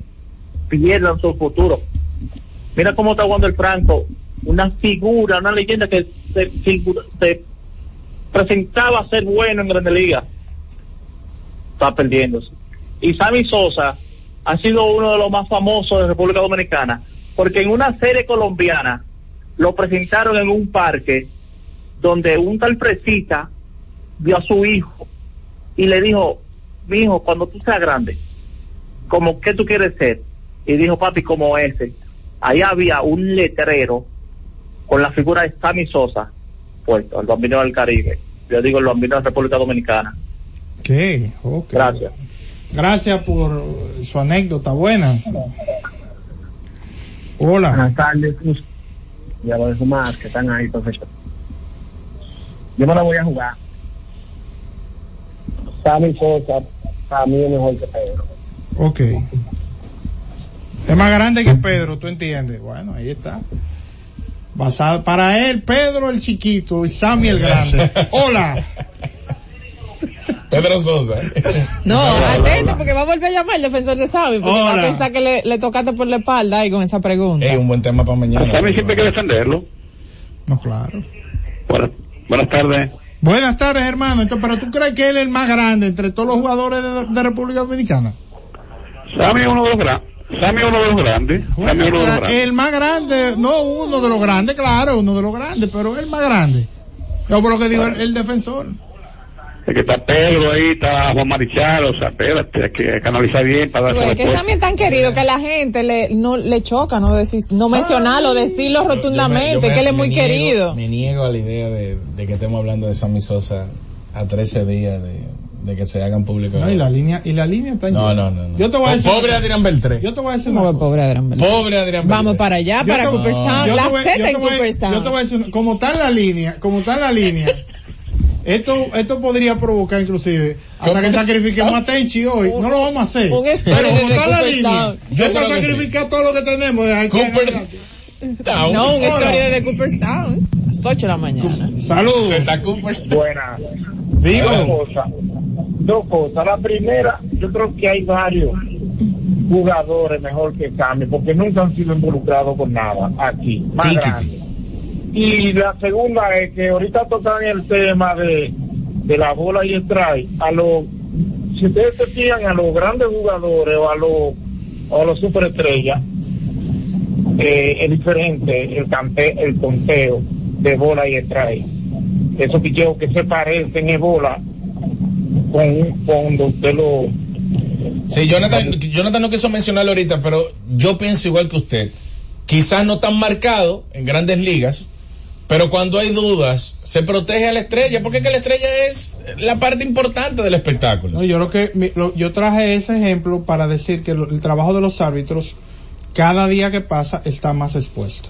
pierdan su futuro. Mira cómo está jugando el Franco, una figura, una leyenda que se, se presentaba a ser bueno en Grande Liga. Está perdiéndose. Y Sammy Sosa ha sido uno de los más famosos de República Dominicana, porque en una serie colombiana lo presentaron en un parque donde un tal Fresita vio a su hijo y le dijo, mi hijo, cuando tú seas grande, como qué tú quieres ser? Y dijo, papi, como ese. Ahí había un letrero con la figura de Sammy Sosa puesto, el bambino del Caribe. Yo digo el bambino de la República Dominicana. ¿Qué? Ok. Gracias. Gracias por su anécdota buena. Hola. Buenas tardes, y a los demás que están ahí, profesor. Yo me la voy a jugar. Sammy Sosa, para mí es mejor que Pedro. Ok. Es más grande que Pedro, tú entiendes. Bueno, ahí está. Basado, para él, Pedro el chiquito y Sammy el grande. Hola. Pedro Sosa. No, atento porque va a volver a llamar el defensor de Sammy porque va a Hola. pensar que le, le tocaste por la espalda y con esa pregunta. Es un buen tema para mañana. Sammy siempre hay que defenderlo. No, claro. Buenas, buenas tardes. Buenas tardes, hermano. Entonces, pero tú crees que él es el más grande entre todos los jugadores de, de República Dominicana? Sammy es uno de los grandes. Sammy es uno de los grandes. Sammy es uno de los grandes. El más grande, no uno de los grandes, claro, uno de los grandes, pero el más grande. Yo por lo que digo el, el defensor. Es que está Pedro ahí, está Juan Marichal, o sea, espérate, hay que canalizar bien para dar Pues, esa que es tan querido que a la gente le, no, le choca no decir, no mencionarlo, decirlo rotundamente, Yo me- que él es me muy niego- querido. Me niego a la idea de, de que estemos hablando de Sammy Sosa a 13 días de, de que se hagan públicos. No, y la línea, y la línea está No, llena. no, no, no. Yo te voy a decir. Pobre una- Adrián Beltré. Yo te voy a decir No, una cosa. pobre Adrián Beltré. Pobre Adrián Vamos Beltré. para allá, Yo para Cooperstown, yo te la voy- Z yo en Cooperstown. Yo te voy a decir, como está la línea, como está la línea, [LAUGHS] esto, esto podría provocar inclusive hasta que sacrifiquemos a Tenchi hoy. No lo vamos a hacer. Pero como está la línea, Yo para sacrificar todo lo que tenemos de aquí en Cooper- adelante. No, un Hola. story de Cooperstown. A las 8 de la mañana. Saludos. Buenas. Digo. Dos cosas. Dos cosas. La primera, yo creo que hay varios jugadores mejor que Sammy, porque nunca han sido involucrados con nada aquí. Más grande. Y la segunda es que ahorita tocan el tema de, de la bola y strike. A los, si ustedes se fijan a los grandes jugadores o a los, o a los superestrellas, eh, es diferente el, cante, el conteo de bola y strike. Esos picheos que se parecen es bola con, cuando usted lo, Sí, Jonathan, Jonathan no quiso mencionarlo ahorita, pero yo pienso igual que usted. Quizás no tan marcado en grandes ligas, pero cuando hay dudas, se protege a la estrella, porque es que la estrella es la parte importante del espectáculo. No, yo lo que mi- lo- yo traje ese ejemplo para decir que lo- el trabajo de los árbitros cada día que pasa está más expuesto.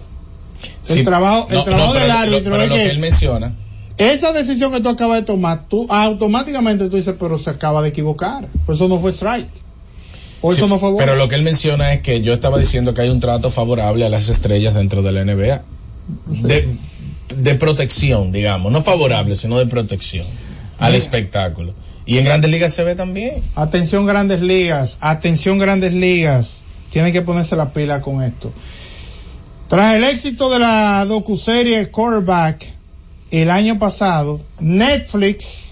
Sí, el trabajo, el trabajo no, pero del lo- árbitro pero es lo que que él menciona, esa decisión que tú acabas de tomar, tú automáticamente tú dices, pero se acaba de equivocar. Pues eso no fue strike. O eso no fue bueno. Pero lo que él menciona es que yo estaba diciendo que hay un trato favorable a las estrellas dentro de la NBA. De, de protección, digamos. No favorable, sino de protección al espectáculo. Y en grandes ligas se ve también. Atención grandes ligas, atención grandes ligas. Tienen que ponerse la pila con esto. Tras el éxito de la docuserie Quarterback el año pasado, Netflix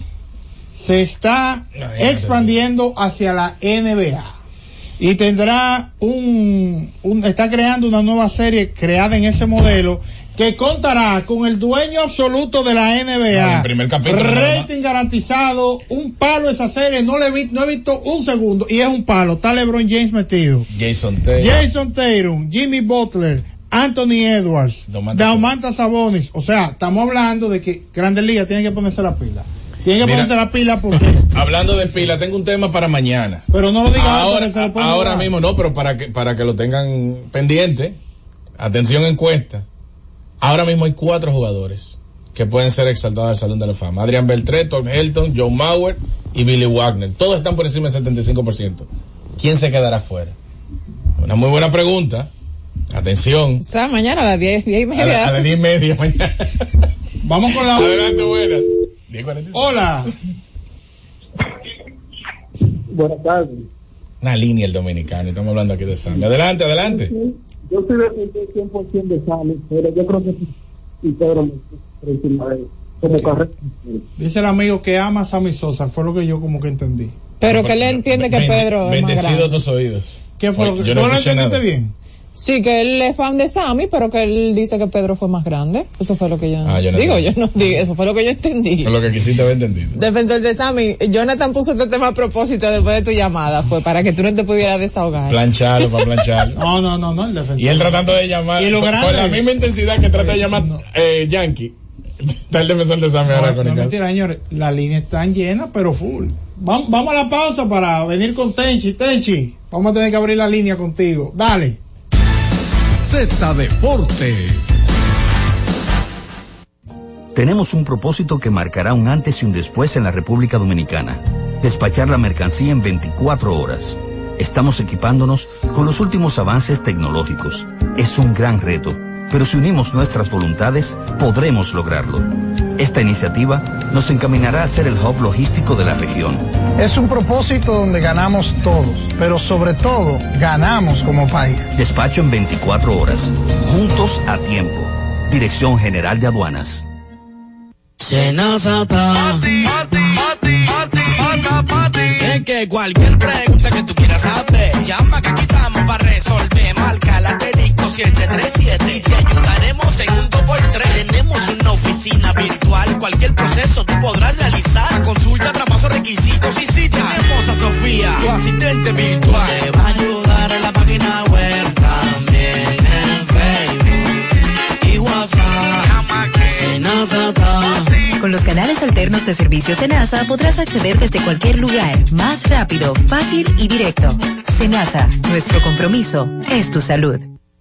se está expandiendo hacia la NBA y tendrá un, un- está creando una nueva serie creada en ese modelo que contará con el dueño absoluto de la NBA. El primer capítulo rating garantizado, un palo esa serie, no le vi, no he visto un segundo y es un palo, está LeBron James metido. Jason Taylor. Jason Tatum, Jimmy Butler, Anthony Edwards, Daumantas Sabonis. O sea, estamos hablando de que Grandes Ligas tienen que ponerse la pila. Tienen que Mira. ponerse la pila porque, [LAUGHS] Hablando de pila, tengo un tema para mañana. pero no lo digan antes ahora, ahora ahora. mismo no, pero para que, para que lo tengan pendiente, atención encuesta. Ahora mismo hay cuatro jugadores que pueden ser exaltados al Salón de la Fama. Adrian Beltré, Tom Helton, John Mauer y Billy Wagner. Todos están por encima del 75%. ¿Quién se quedará fuera? Una muy buena pregunta. Atención. O sea, mañana a las 10, 10 y A, la- media. a las 10 y media mañana. [LAUGHS] Vamos con la Adelante, buenas. 10:45. Hola. Buenas tardes. Una línea el dominicano. Estamos hablando aquí de sangre. Adelante, adelante. Yo soy defensor 100% de Sales, pero yo creo que sí, y Pedro me por encima de él, como carrera. Dice el amigo que ama a Sammy Sosa, fue lo que yo como que entendí. Pero que él entiende que Pedro es más Bendecido grande. tus oídos. ¿Qué fue Oye, lo que yo ¿tú no lo escuché entendiste nada. bien? Sí, que él es fan de Sammy, pero que él dice que Pedro fue más grande. Eso fue lo que yo, Ah, yo no digo. entendí. Yo no digo, eso fue lo que yo entendí. Con lo que quisiste haber entendido. Defensor de Sammy, Jonathan puso este tema a propósito después de tu llamada, fue para que tú no te pudieras desahogar. Plancharlo, para plancharlo. [LAUGHS] No, no, no, no, el defensor. Y él tratando de llamar, Y lo con- grande- con la misma intensidad que trata de llamar eh, Yankee. Está el defensor de Sammy ahora No, con no mentira, señores. La línea está llena, pero full. Vamos, vamos a la pausa para venir con Tenchi. Tenchi, vamos a tener que abrir la línea contigo. Dale. Deportes. Tenemos un propósito que marcará un antes y un después en la República Dominicana. Despachar la mercancía en 24 horas. Estamos equipándonos con los últimos avances tecnológicos. Es un gran reto, pero si unimos nuestras voluntades, podremos lograrlo. Esta iniciativa nos encaminará a ser el hub logístico de la región. Es un propósito donde ganamos todos, pero sobre todo ganamos como país. Despacho en 24 horas. Juntos a tiempo. Dirección General de Aduanas. Es que cualquier pregunta que tú quieras saber, llama que aquí estamos para resolver. Marca la 737 y te ayudaremos en un 2x3. Tenemos una oficina virtual, cualquier proceso tú podrás realizar. Consulta, traspaso, requisitos y si tenemos a Sofía, tu asistente virtual. Te va a ayudar en la página web también en Facebook y WhatsApp. Con los canales alternos de servicios de NASA podrás acceder desde cualquier lugar, más rápido, fácil y directo. Senasa, nuestro compromiso es tu salud.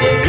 Thank you.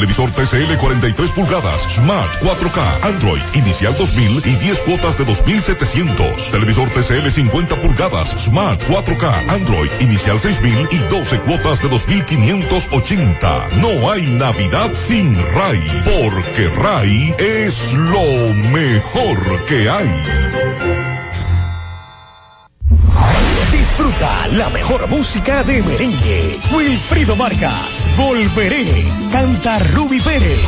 Televisor TCL 43 pulgadas Smart 4K Android inicial 2.000 y 10 cuotas de 2.700. Televisor TCL 50 pulgadas Smart 4K Android inicial 6.000 y 12 cuotas de 2.580. No hay Navidad sin RAI, porque RAI es lo mejor que hay. Disfruta la mejor música de merengue. Wilfrido Vargas, Volveré. Canta Ruby Pérez.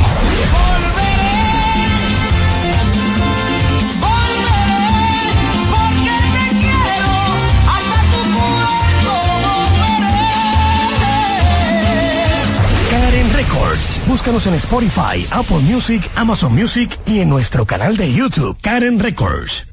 Karen Records. Búscanos en Spotify, Apple Music, Amazon Music y en nuestro canal de YouTube, Karen Records.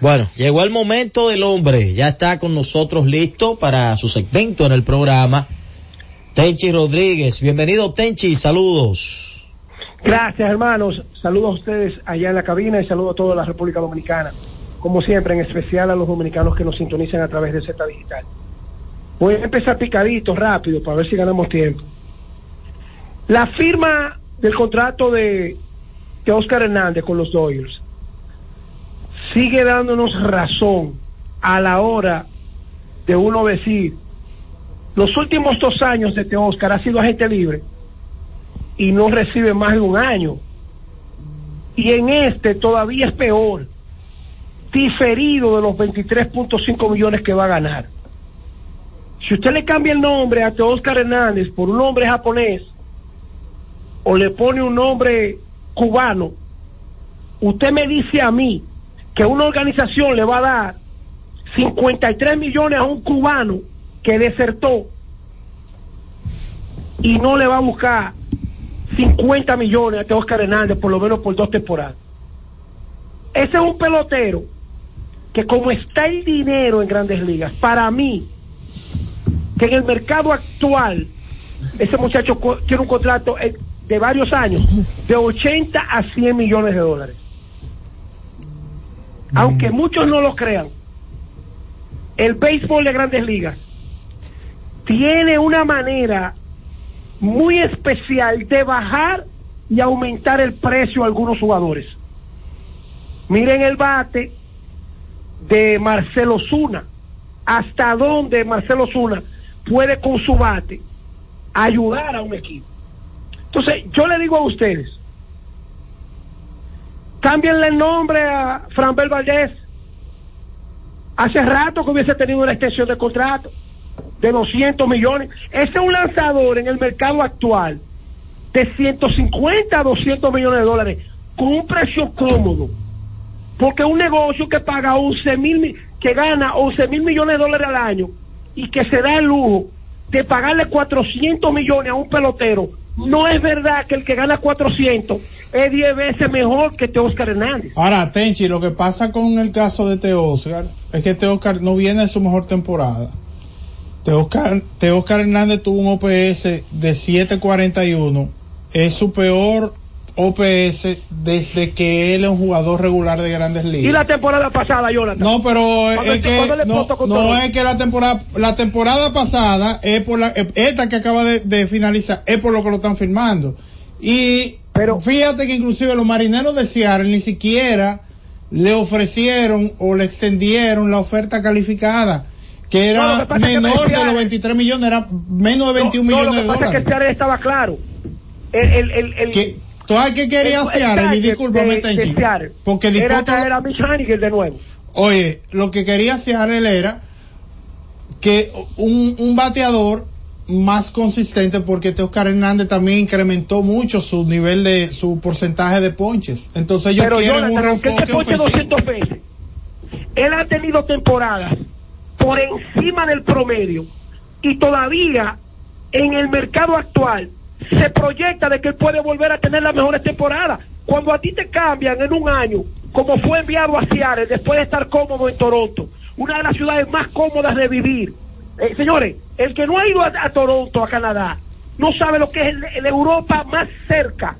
Bueno, llegó el momento del hombre. Ya está con nosotros listo para su segmento en el programa. Tenchi Rodríguez. Bienvenido, Tenchi. Saludos. Gracias, hermanos. Saludos a ustedes allá en la cabina y saludos a toda la República Dominicana. Como siempre, en especial a los dominicanos que nos sintonizan a través de Z Digital. Voy a empezar picadito, rápido, para ver si ganamos tiempo. La firma del contrato de, de Oscar Hernández con los Dodgers sigue dándonos razón a la hora de uno decir, los últimos dos años de Oscar ha sido agente libre y no recibe más de un año. Y en este todavía es peor, diferido de los 23.5 millones que va a ganar. Si usted le cambia el nombre a Oscar Hernández por un nombre japonés o le pone un nombre cubano, usted me dice a mí que una organización le va a dar 53 millones a un cubano que desertó y no le va a buscar 50 millones a Oscar Hernández por lo menos por dos temporadas. Ese es un pelotero que como está el dinero en grandes ligas, para mí, que en el mercado actual, ese muchacho tiene un contrato eh, de varios años, de 80 a 100 millones de dólares. Aunque muchos no lo crean, el béisbol de grandes ligas tiene una manera muy especial de bajar y aumentar el precio a algunos jugadores. Miren el bate de Marcelo Zuna. Hasta dónde Marcelo Zuna puede con su bate ayudar a un equipo. Entonces, yo le digo a ustedes, cámbienle el nombre a Franbel Valdés. Hace rato que hubiese tenido una extensión de contrato de 200 millones. Ese es un lanzador en el mercado actual de 150 a 200 millones de dólares con un precio cómodo. Porque un negocio que paga 11 mil, mi- que gana 11 mil millones de dólares al año y que se da el lujo de pagarle 400 millones a un pelotero, no es verdad que el que gana 400 es 10 veces mejor que este Oscar Hernández. Ahora, Tenchi, lo que pasa con el caso de Teo Oscar es que Teo Oscar no viene en su mejor temporada. Teo Oscar Hernández tuvo un OPS de 7.41. Es su peor OPS desde que él es un jugador regular de grandes Y ligas. la temporada pasada, Jonathan. No, pero es que no, es que la temporada la temporada pasada es por la esta que acaba de, de finalizar es por lo que lo están firmando y fíjate que inclusive los marineros de Seattle ni siquiera le ofrecieron o le extendieron la oferta calificada que era es que menor de los 23 millones, era menos de 21 no, millones lo que de pasa es dólares. que Seattle estaba claro. El, el, el, ¿Tú sabes qué quería hacer, target Discúlpame, Tenchi. Porque era traer a Mitch Haniger de nuevo. Oye, lo que quería hacer él era que un, un bateador más consistente porque este Oscar Hernández también incrementó mucho su nivel de su porcentaje de ponches. Entonces ellos Pero quieren un Jonathan, se ponche ofensivo. 200 veces, él ha tenido temporadas por encima del promedio y todavía en el mercado actual se proyecta de que él puede volver a tener las mejores temporadas. Cuando a ti te cambian en un año, como fue enviado a Seattle después de estar cómodo en Toronto, una de las ciudades más cómodas de vivir. Eh, señores, el que no ha ido a, Toronto, a Canadá, no sabe lo que es el Europa más cerca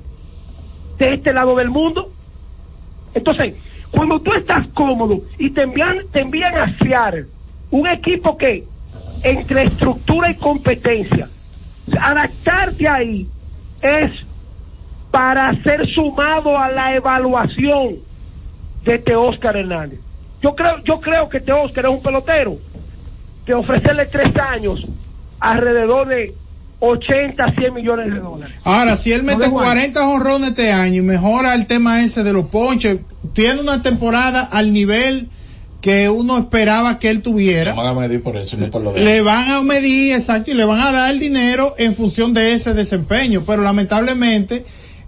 de este lado del mundo. Entonces, cuando tú estás cómodo y te envían, te envían a Seattle, un equipo que entre estructura y competencia, adaptarte ahí es para ser sumado a la evaluación de este Oscar Hernández. Yo creo, yo creo que este Oscar es un pelotero que ofrecerle tres años alrededor de 80, 100 millones de dólares. Ahora, si él mete de Juan. 40 jonrones este año y mejora el tema ese de los ponches, tiene una temporada al nivel que uno esperaba que él tuviera. Van a medir por eso, y no por lo de Le van a medir, exacto, y le van a dar el dinero en función de ese desempeño. Pero lamentablemente,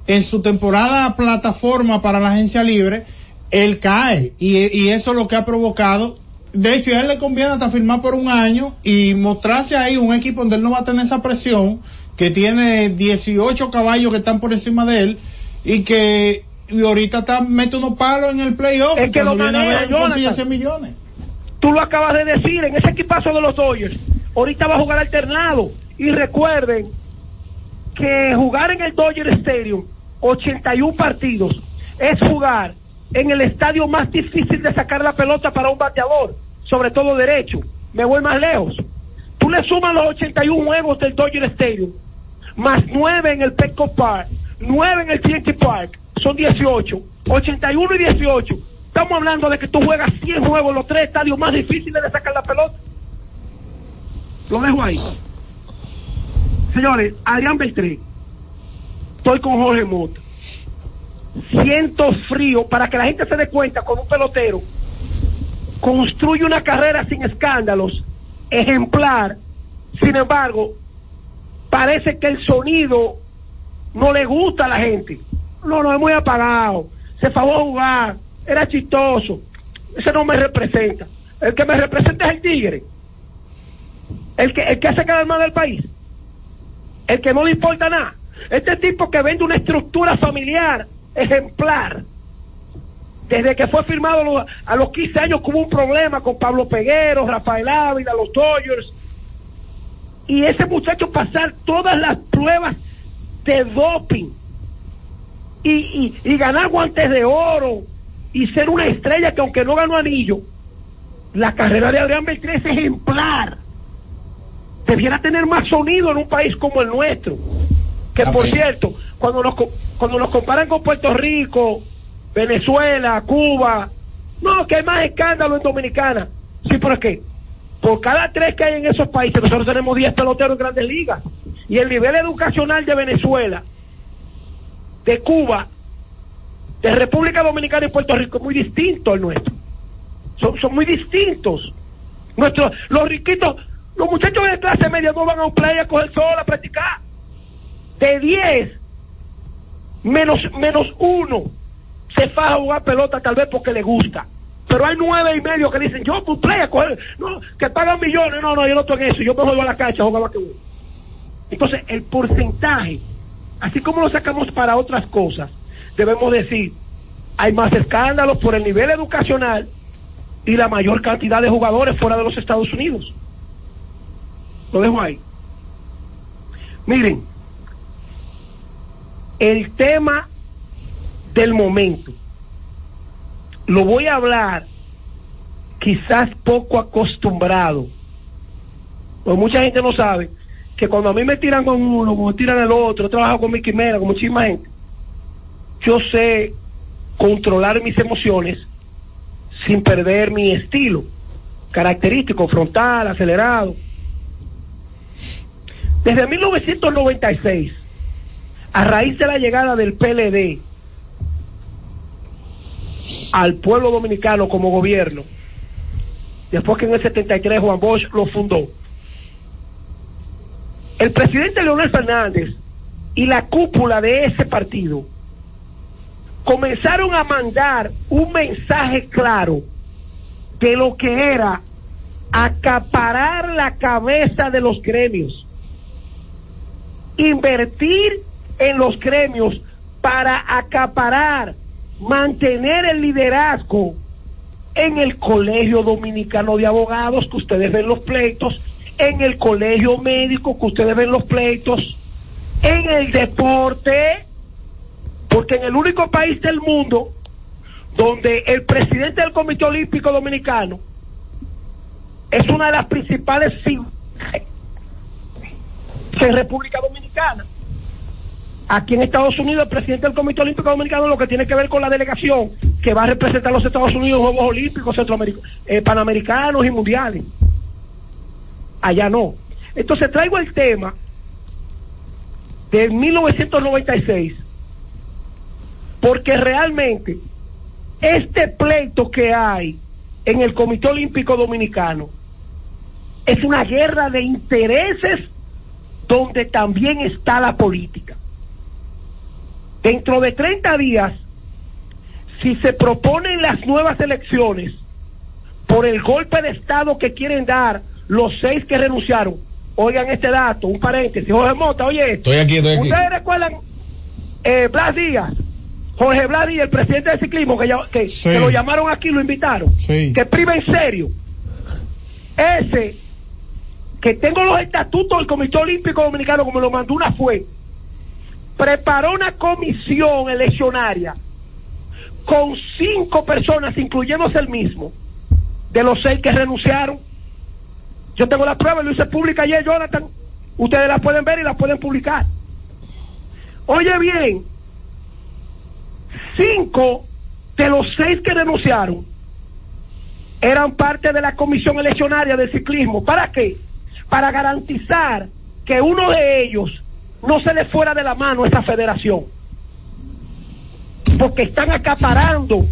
en su temporada plataforma para la agencia libre, él cae. Y, y eso es lo que ha provocado. De hecho, a él le conviene hasta firmar por un año y mostrarse ahí un equipo donde él no va a tener esa presión, que tiene 18 caballos que están por encima de él y que y ahorita está, mete unos palos en el playoff. Es que lo maneja, ver, consigue Jonathan. 100 millones. Tú lo acabas de decir, en ese equipazo de los Dodgers, ahorita va a jugar alternado. Y recuerden que jugar en el Dodger Stadium 81 partidos es jugar en el estadio más difícil de sacar la pelota para un bateador, sobre todo derecho. Me voy más lejos. Tú le sumas los 81 juegos del Dodger Stadium, más 9 en el Petco Park, 9 en el TNT Park, son 18, 81 y 18. Estamos hablando de que tú juegas 100 juegos los tres estadios más difíciles de sacar la pelota. Lo dejo ahí. Señores, Adrián Beltré, estoy con Jorge Mota. Siento frío para que la gente se dé cuenta con un pelotero construye una carrera sin escándalos, ejemplar. Sin embargo, parece que el sonido no le gusta a la gente. No, no, es muy apagado. Se fue a jugar. Era chistoso. Ese no me representa. El que me representa es el tigre. El que, el que hace quedar mal al país. El que no le importa nada. Este tipo que vende una estructura familiar ejemplar. Desde que fue firmado a los, a los 15 años hubo un problema con Pablo Peguero, Rafael Ávila, los Dodgers. Y ese muchacho pasar todas las pruebas de doping y, y, y ganar guantes de oro y ser una estrella que aunque no ganó anillo, la carrera de Adrián Beltré es ejemplar. Debiera tener más sonido en un país como el nuestro. Que por cierto, cuando nos, cuando nos comparan con Puerto Rico, Venezuela, Cuba, no, que hay más escándalo en Dominicana. Sí, pero es que por cada tres que hay en esos países, nosotros tenemos 10 peloteros en grandes ligas. Y el nivel educacional de Venezuela, de Cuba, de República Dominicana y Puerto Rico es muy distinto al nuestro. Son, muy distintos. Nuestros, los riquitos, los muchachos de clase media no van a un playa a coger sol, a practicar. De 10, menos, menos uno se faja a jugar pelota tal vez porque le gusta. Pero hay nueve y medio que dicen, yo pues play a coger, no, que pagan millones, no, no, yo no estoy en eso, yo me juego a la cancha, jugaba que uno. Entonces, el porcentaje, así como lo sacamos para otras cosas, debemos decir, hay más escándalos por el nivel educacional y la mayor cantidad de jugadores fuera de los Estados Unidos. Lo dejo ahí. Miren, el tema del momento lo voy a hablar quizás poco acostumbrado. Pues mucha gente no sabe que cuando a mí me tiran con uno, como me tiran el otro, yo trabajo con mi quimera, con muchísima gente, yo sé controlar mis emociones sin perder mi estilo. característico, frontal, acelerado. Desde 1996, a raíz de la llegada del PLD al pueblo dominicano como gobierno, después que en el 73 Juan Bosch lo fundó, el presidente Leonel Fernández y la cúpula de ese partido comenzaron a mandar un mensaje claro de lo que era acaparar la cabeza de los gremios, invertir en los gremios para acaparar, mantener el liderazgo en el Colegio Dominicano de Abogados, que ustedes ven los pleitos, en el Colegio Médico, que ustedes ven los pleitos, en el deporte, porque en el único país del mundo donde el presidente del Comité Olímpico Dominicano es una de las principales en República Dominicana. Aquí en Estados Unidos, el presidente del Comité Olímpico Dominicano lo que tiene que ver con la delegación que va a representar a los Estados Unidos en Juegos Olímpicos, Centroamericanos, eh, Panamericanos y Mundiales. Allá no. Entonces traigo el tema de 1996 porque realmente este pleito que hay en el Comité Olímpico Dominicano es una guerra de intereses donde también está la política. Dentro de 30 días, si se proponen las nuevas elecciones por el golpe de Estado que quieren dar los seis que renunciaron, oigan este dato, un paréntesis, Jorge Mota, oye, Estoy aquí, estoy aquí. ¿ustedes recuerdan eh, Blas Díaz? Jorge Blas Díaz, el presidente del ciclismo, que, ya- que, Sí. que lo llamaron aquí, lo invitaron, Sí. que priva en serio. Ese, que tengo los estatutos del Comité Olímpico Dominicano, como lo mandó una fue, preparó una comisión eleccionaria con cinco personas, incluyéndose el mismo, de los seis que renunciaron. Yo tengo la prueba, lo hice pública ayer, Jonathan. Ustedes la pueden ver y la pueden publicar. Oye bien, cinco de los seis que renunciaron eran parte de la comisión eleccionaria del ciclismo. ¿Para qué? Para garantizar que uno de ellos no se le fuera de la mano a esa federación. Porque están acaparando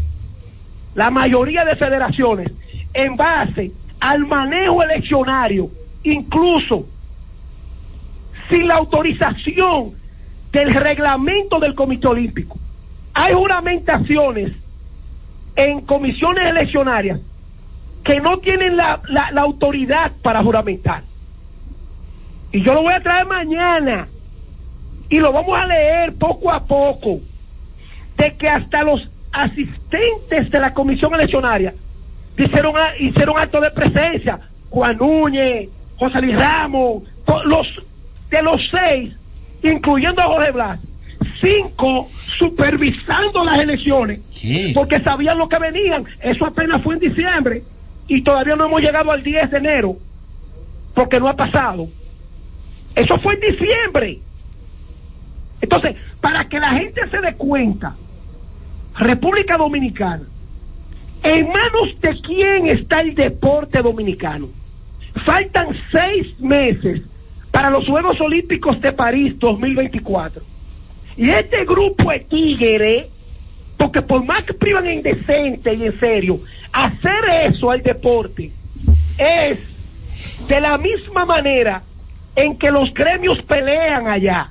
la mayoría de federaciones en base al manejo eleccionario, incluso sin la autorización del reglamento del Comité Olímpico. Hay juramentaciones en comisiones eleccionarias que no tienen la, la- autoridad para juramentar. Y yo lo voy a traer mañana y lo vamos a leer poco a poco, de que hasta los asistentes de la comisión eleccionaria hicieron, hicieron acto de presencia. Juan Núñez, José Luis Ramos, los, de los seis, incluyendo a Jorge Blas, cinco supervisando las elecciones, porque sabían lo que venían. Eso apenas fue en diciembre y todavía no hemos llegado al 10 de enero, porque no ha pasado. Eso fue en diciembre. Entonces, para que la gente se dé cuenta, República Dominicana, ¿en manos de quién está el deporte dominicano? Faltan seis meses para los Juegos Olímpicos de París 2024. Y este grupo de tigres, porque por más que privan en decente y en serio, hacer eso al deporte es de la misma manera en que los gremios pelean allá.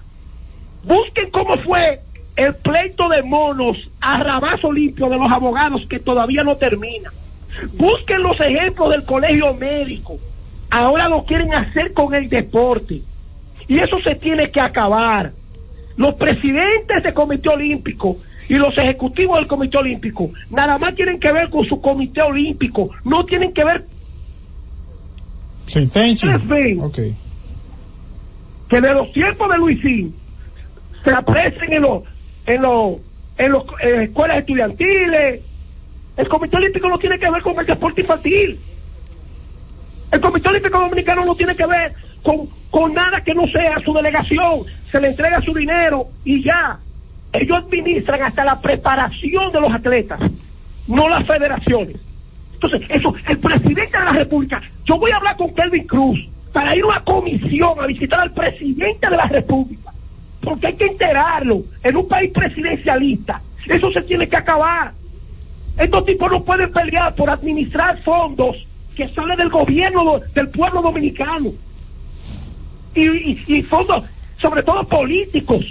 Busquen cómo fue el pleito de monos a rabazo limpio de los abogados que todavía no termina. Busquen los ejemplos del colegio médico. Ahora lo quieren hacer con el deporte. Y eso se tiene que acabar. Los presidentes del Comité Olímpico y los ejecutivos del Comité Olímpico nada más tienen que ver con su Comité Olímpico. No tienen que ver Sí, Tenchi. Ustedes ven Ok. que de los tiempos de Luisín se aparecen en los en los en los eh, escuelas estudiantiles. El Comité Olímpico no tiene que ver con el deporte infantil. El Comité Olímpico Dominicano no tiene que ver con, con nada que no sea su delegación. Se le entrega su dinero y ya. Ellos administran hasta la preparación de los atletas no las federaciones. Entonces, eso, el presidente de la República, yo voy a hablar con Kelvin Cruz para ir a una comisión a visitar al presidente de la República, porque hay que enterarlo en un país presidencialista. Eso se tiene que acabar. Estos tipos no pueden pelear por administrar fondos que salen del gobierno del pueblo dominicano. Y, y- y fondos, sobre todo políticos.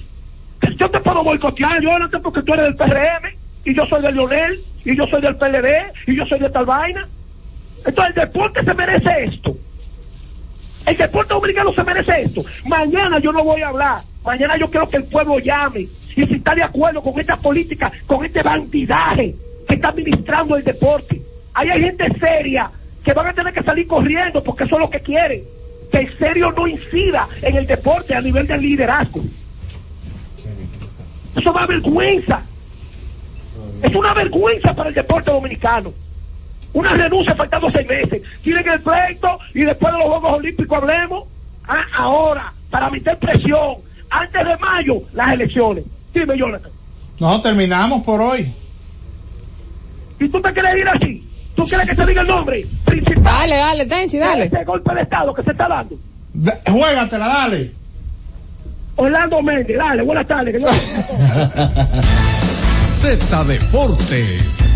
Que Yo te puedo boicotear, yo no porque tú eres del PRM, y yo soy de Lionel, y yo soy del PLD, y yo soy de tal vaina. Entonces el deporte se merece esto. El deporte dominicano se merece esto. Mañana yo no voy a hablar. Mañana yo quiero que el pueblo llame. Y si está de acuerdo con esta política, con este bandidaje que está administrando el deporte. Ahí hay gente seria que van a tener que salir corriendo porque eso es lo que quieren. Que el serio no incida en el deporte a nivel del liderazgo. Eso da vergüenza. Es una vergüenza para el deporte dominicano. Una renuncia faltando seis meses. Tienen el pleito y después de los Juegos Olímpicos hablemos. Ah, ahora, para meter presión, antes de mayo, las elecciones. Dime, Jonathan. No, terminamos por hoy. ¿Y tú te quieres ir así? ¿Tú quieres que te diga el nombre? Principal. Dale, dale, Tenchi, dale. Ese golpe de Estado que se está dando. D- Juégatela, dale. Orlando Méndez, dale, buenas tardes. [LAUGHS] Z Deportes.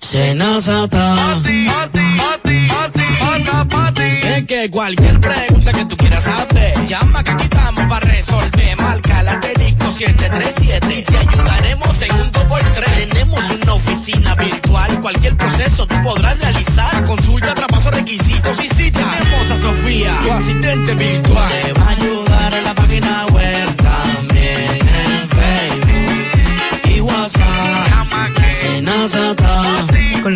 Senazata. Es que cualquier pregunta que tú quieras saber, llama que aquí estamos para resolver. Marca la asterisco 737 y te ayudaremos en un 2x3. Tenemos una oficina virtual, cualquier proceso tú podrás realizar. Consulta, traspaso, requisitos y cita. Tenemos a Sofía, tu asistente virtual. Te va a ayudar en la página web,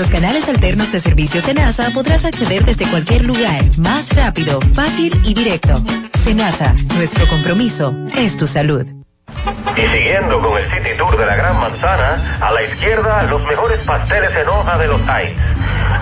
los canales alternos de servicios de NASA podrás acceder desde cualquier lugar, más rápido, fácil y directo. Senasa, nuestro compromiso es tu salud. Y siguiendo con el City Tour de la Gran Manzana, a la izquierda los mejores pasteles en hoja de los Heights.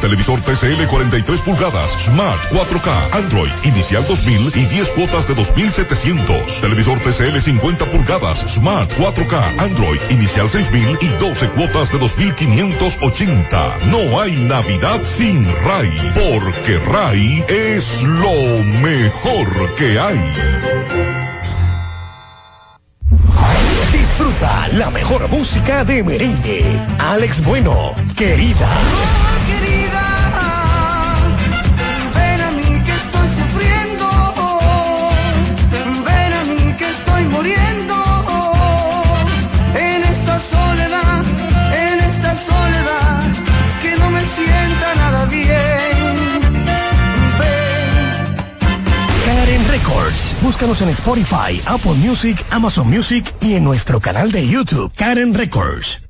Televisor TCL 43 pulgadas Smart 4K Android inicial 2000 y 10 cuotas de 2700. Televisor TCL 50 pulgadas Smart 4K Android inicial 6000 y 12 cuotas de 2580. No hay Navidad sin RAI, porque RAI es lo mejor que hay. Disfruta la mejor música de merengue. Alex Bueno, querida. Ven Búscanos en Spotify, Apple Music, Amazon Music y en nuestro canal de YouTube, Karen Records.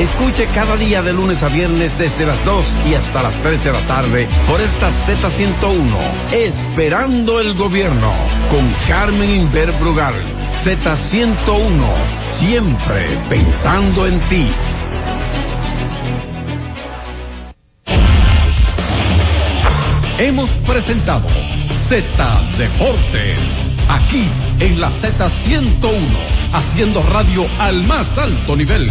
Escuche cada día de lunes a viernes desde las 2 y hasta las 3 de la tarde por esta Z101, Esperando el Gobierno, con Carmen Inver Brugal. Z101, siempre pensando en ti. hemos presentado Z Deportes. Aquí en la Z101, haciendo radio al más alto nivel.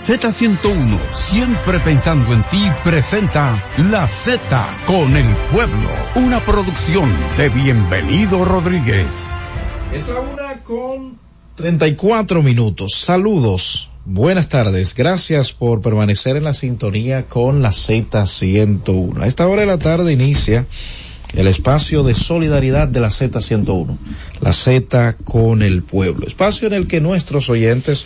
Z101, siempre pensando en ti, presenta La Z con el pueblo, una producción de Bienvenido Rodríguez. Es la una con 34 minutos. Saludos. Buenas tardes. Gracias por permanecer en la sintonía con la Z101. A esta hora de la tarde inicia el espacio de solidaridad de la Z101. La Z con el pueblo. Espacio en el que nuestros oyentes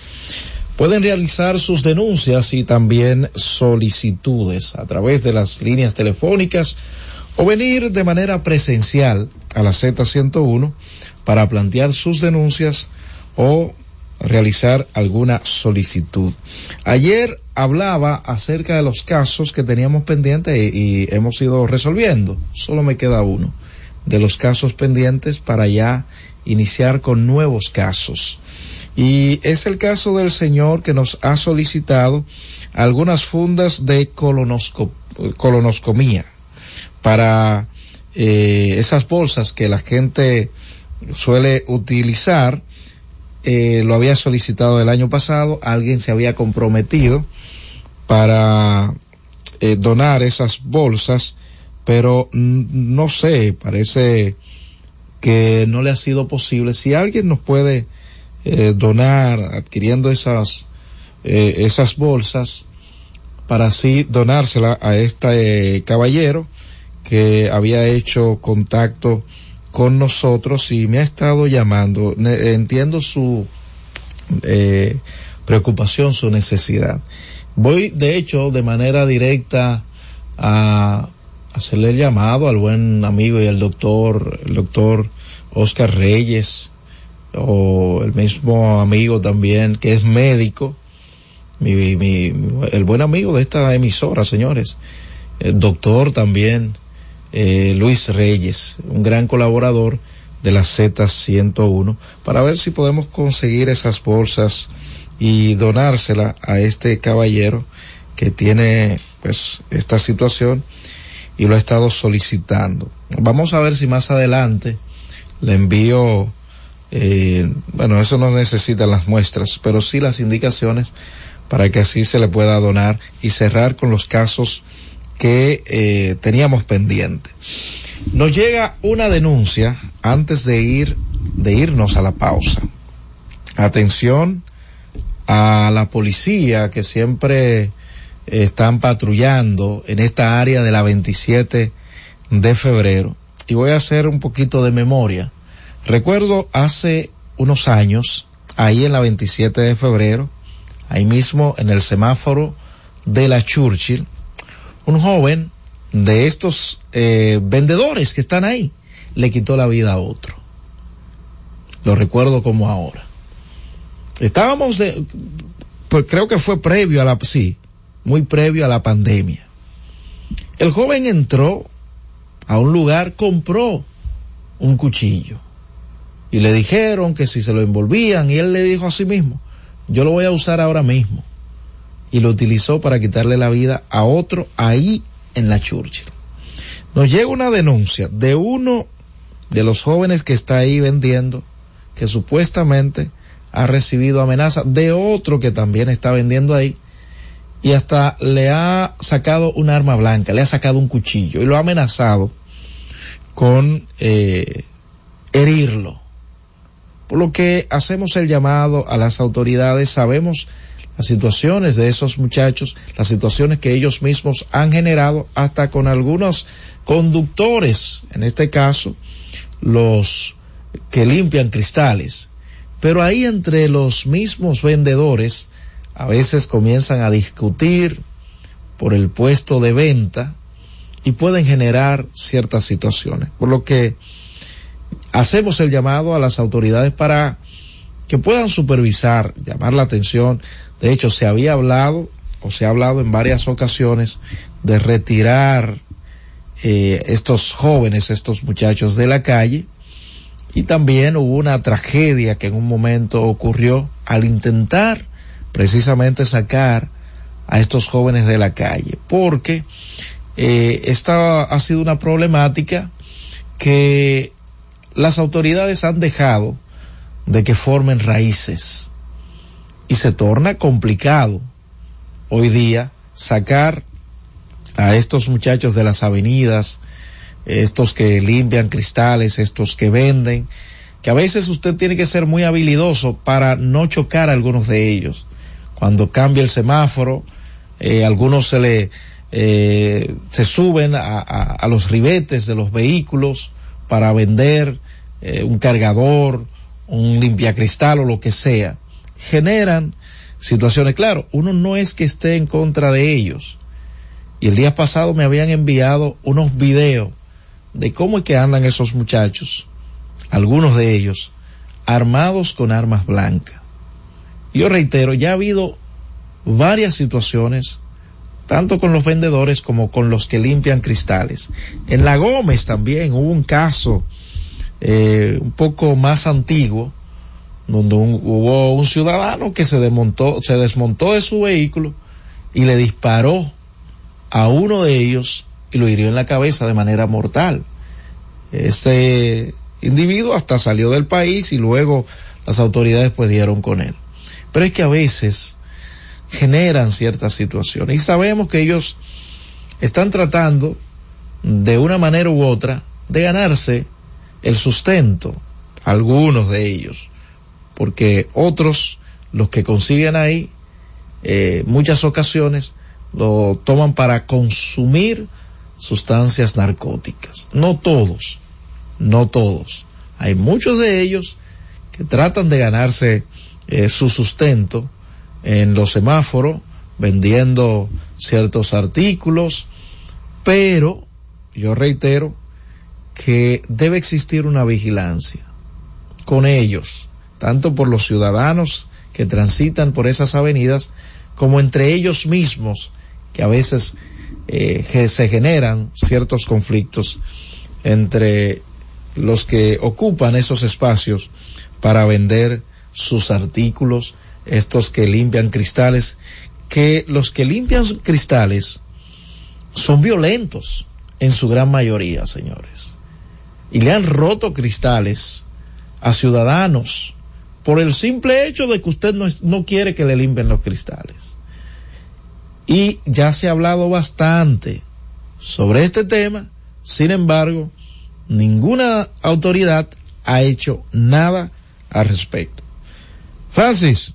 pueden realizar sus denuncias y también solicitudes a través de las líneas telefónicas o venir de manera presencial a la Z101 para plantear sus denuncias o realizar alguna solicitud. Ayer hablaba acerca de los casos que teníamos pendientes y, hemos ido resolviendo. Solo me queda uno de los casos pendientes para ya iniciar con nuevos casos. Y es el caso del señor que nos ha solicitado algunas fundas de colonosco colonoscomía para eh, esas bolsas que la gente suele utilizar. Eh, lo había solicitado el año pasado, alguien se había comprometido para eh, donar esas bolsas, pero no sé, parece que no le ha sido posible. Si alguien nos puede eh, donar adquiriendo esas eh, esas bolsas para así donársela a este eh, caballero que había hecho contacto con nosotros y me ha estado llamando. Ne entiendo su eh, preocupación, su necesidad. Voy, de hecho, de manera directa a hacerle el llamado al buen amigo y al doctor, el doctor Oscar Reyes, o el mismo amigo también que es médico, mi, mi, el buen amigo de esta emisora, señores, el doctor también, eh, Luis Reyes, un gran colaborador de la Z101, para ver si podemos conseguir esas bolsas y donársela a este caballero que tiene pues esta situación y lo ha estado solicitando. Vamos a ver si más adelante le envío eh, bueno, eso no necesita las muestras, pero sí las indicaciones para que así se le pueda donar y cerrar con los casos que eh, teníamos pendiente. Nos llega una denuncia antes de ir, de irnos a la pausa. Atención a la policía que siempre están patrullando en esta área de la 27 de febrero. Y voy a hacer un poquito de memoria. Recuerdo hace unos años, ahí en la 27 de febrero, ahí mismo en el semáforo de la Churchill, un joven de estos eh, vendedores que están ahí le quitó la vida a otro. Lo recuerdo como ahora. Estábamos de, pues creo que fue previo a la, sí, muy previo a la pandemia. El joven entró a un lugar, compró un cuchillo y le dijeron que si se lo envolvían y él le dijo a sí mismo, yo lo voy a usar ahora mismo. Y lo utilizó para quitarle la vida a otro ahí en la Churchill. Nos llega una denuncia de uno de los jóvenes que está ahí vendiendo que supuestamente ha recibido amenaza de otro que también está vendiendo ahí y hasta le ha sacado un arma blanca, le ha sacado un cuchillo y lo ha amenazado con eh, herirlo. Por lo que hacemos el llamado a las autoridades, sabemos las situaciones de esos muchachos, las situaciones que ellos mismos han generado hasta con algunos conductores, en este caso, los que limpian cristales. Pero ahí entre los mismos vendedores a veces comienzan a discutir por el puesto de venta y pueden generar ciertas situaciones. Por lo que hacemos el llamado a las autoridades para que puedan supervisar, llamar la atención. De hecho, se había hablado o se ha hablado en varias ocasiones de retirar eh, estos jóvenes, estos muchachos de la calle. Y también hubo una tragedia que en un momento ocurrió al intentar precisamente sacar a estos jóvenes de la calle, porque eh, esta ha sido una problemática que las autoridades han dejado de que formen raíces y se torna complicado hoy día sacar a estos muchachos de las avenidas, estos que limpian cristales, estos que venden, que a veces usted tiene que ser muy habilidoso para no chocar a algunos de ellos. Cuando cambia el semáforo, eh, algunos se le eh, se suben a, los ribetes de los vehículos para vender eh, un cargador, un limpiacristal o lo que sea. Generan situaciones. Claro, uno no es que esté en contra de ellos. Y el día pasado me habían enviado unos videos de cómo es que andan esos muchachos, algunos de ellos, armados con armas blancas. Yo reitero, ya ha habido varias situaciones, tanto con los vendedores como con los que limpian cristales. En La Gómez también hubo un caso eh, un poco más antiguo, donde un, hubo un ciudadano que se desmontó, se desmontó de su vehículo y le disparó a uno de ellos y lo hirió en la cabeza de manera mortal. Ese individuo hasta salió del país y luego las autoridades pues dieron con él. Pero es que a veces generan ciertas situaciones y sabemos que ellos están tratando de una manera u otra de ganarse el sustento, algunos de ellos, porque otros, los que consiguen ahí, eh, muchas ocasiones lo toman para consumir sustancias narcóticas. No todos, no todos. Hay muchos de ellos que tratan de ganarse eh, su sustento en los semáforos, vendiendo ciertos artículos, pero yo reitero que debe existir una vigilancia con ellos, tanto por los ciudadanos que transitan por esas avenidas, como entre ellos mismos, que a veces eh, se generan ciertos conflictos entre los que ocupan esos espacios para vender sus artículos, estos que limpian cristales, que los que limpian cristales son violentos en su gran mayoría, señores. Y le han roto cristales a ciudadanos por el simple hecho de que usted no, no quiere que le limpien los cristales. Y ya se ha hablado bastante sobre este tema, sin embargo, ninguna autoridad ha hecho nada al respecto. Francis,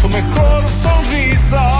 tu mejor sonrisa.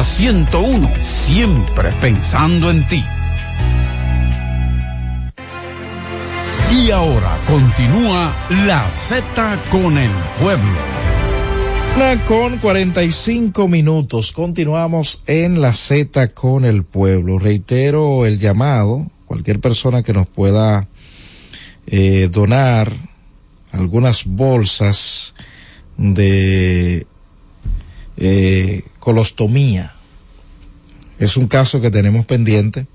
Z101, siempre pensando en ti. Y ahora continúa la Z con el pueblo. Con 45 minutos. Continuamos en la Z con el pueblo. Reitero el llamado. Cualquier persona que nos pueda eh, donar algunas bolsas de eh, colostomía. Es un caso que tenemos pendiente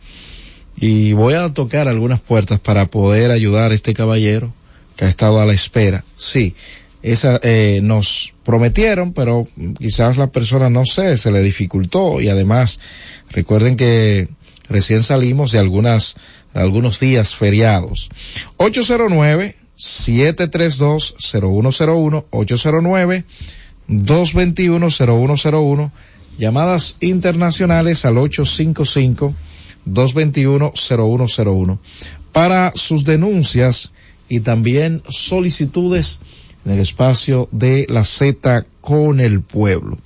y voy a tocar algunas puertas para poder ayudar a este caballero que ha estado a la espera. Sí, esa eh, nos prometieron, pero quizás la persona no sé, se le dificultó y además recuerden que recién salimos de algunas algunos días feriados. 809 732 0101 809 221 0101 llamadas internacionales al 855 221 0101 para sus denuncias y también solicitudes en el espacio de la Z con el pueblo.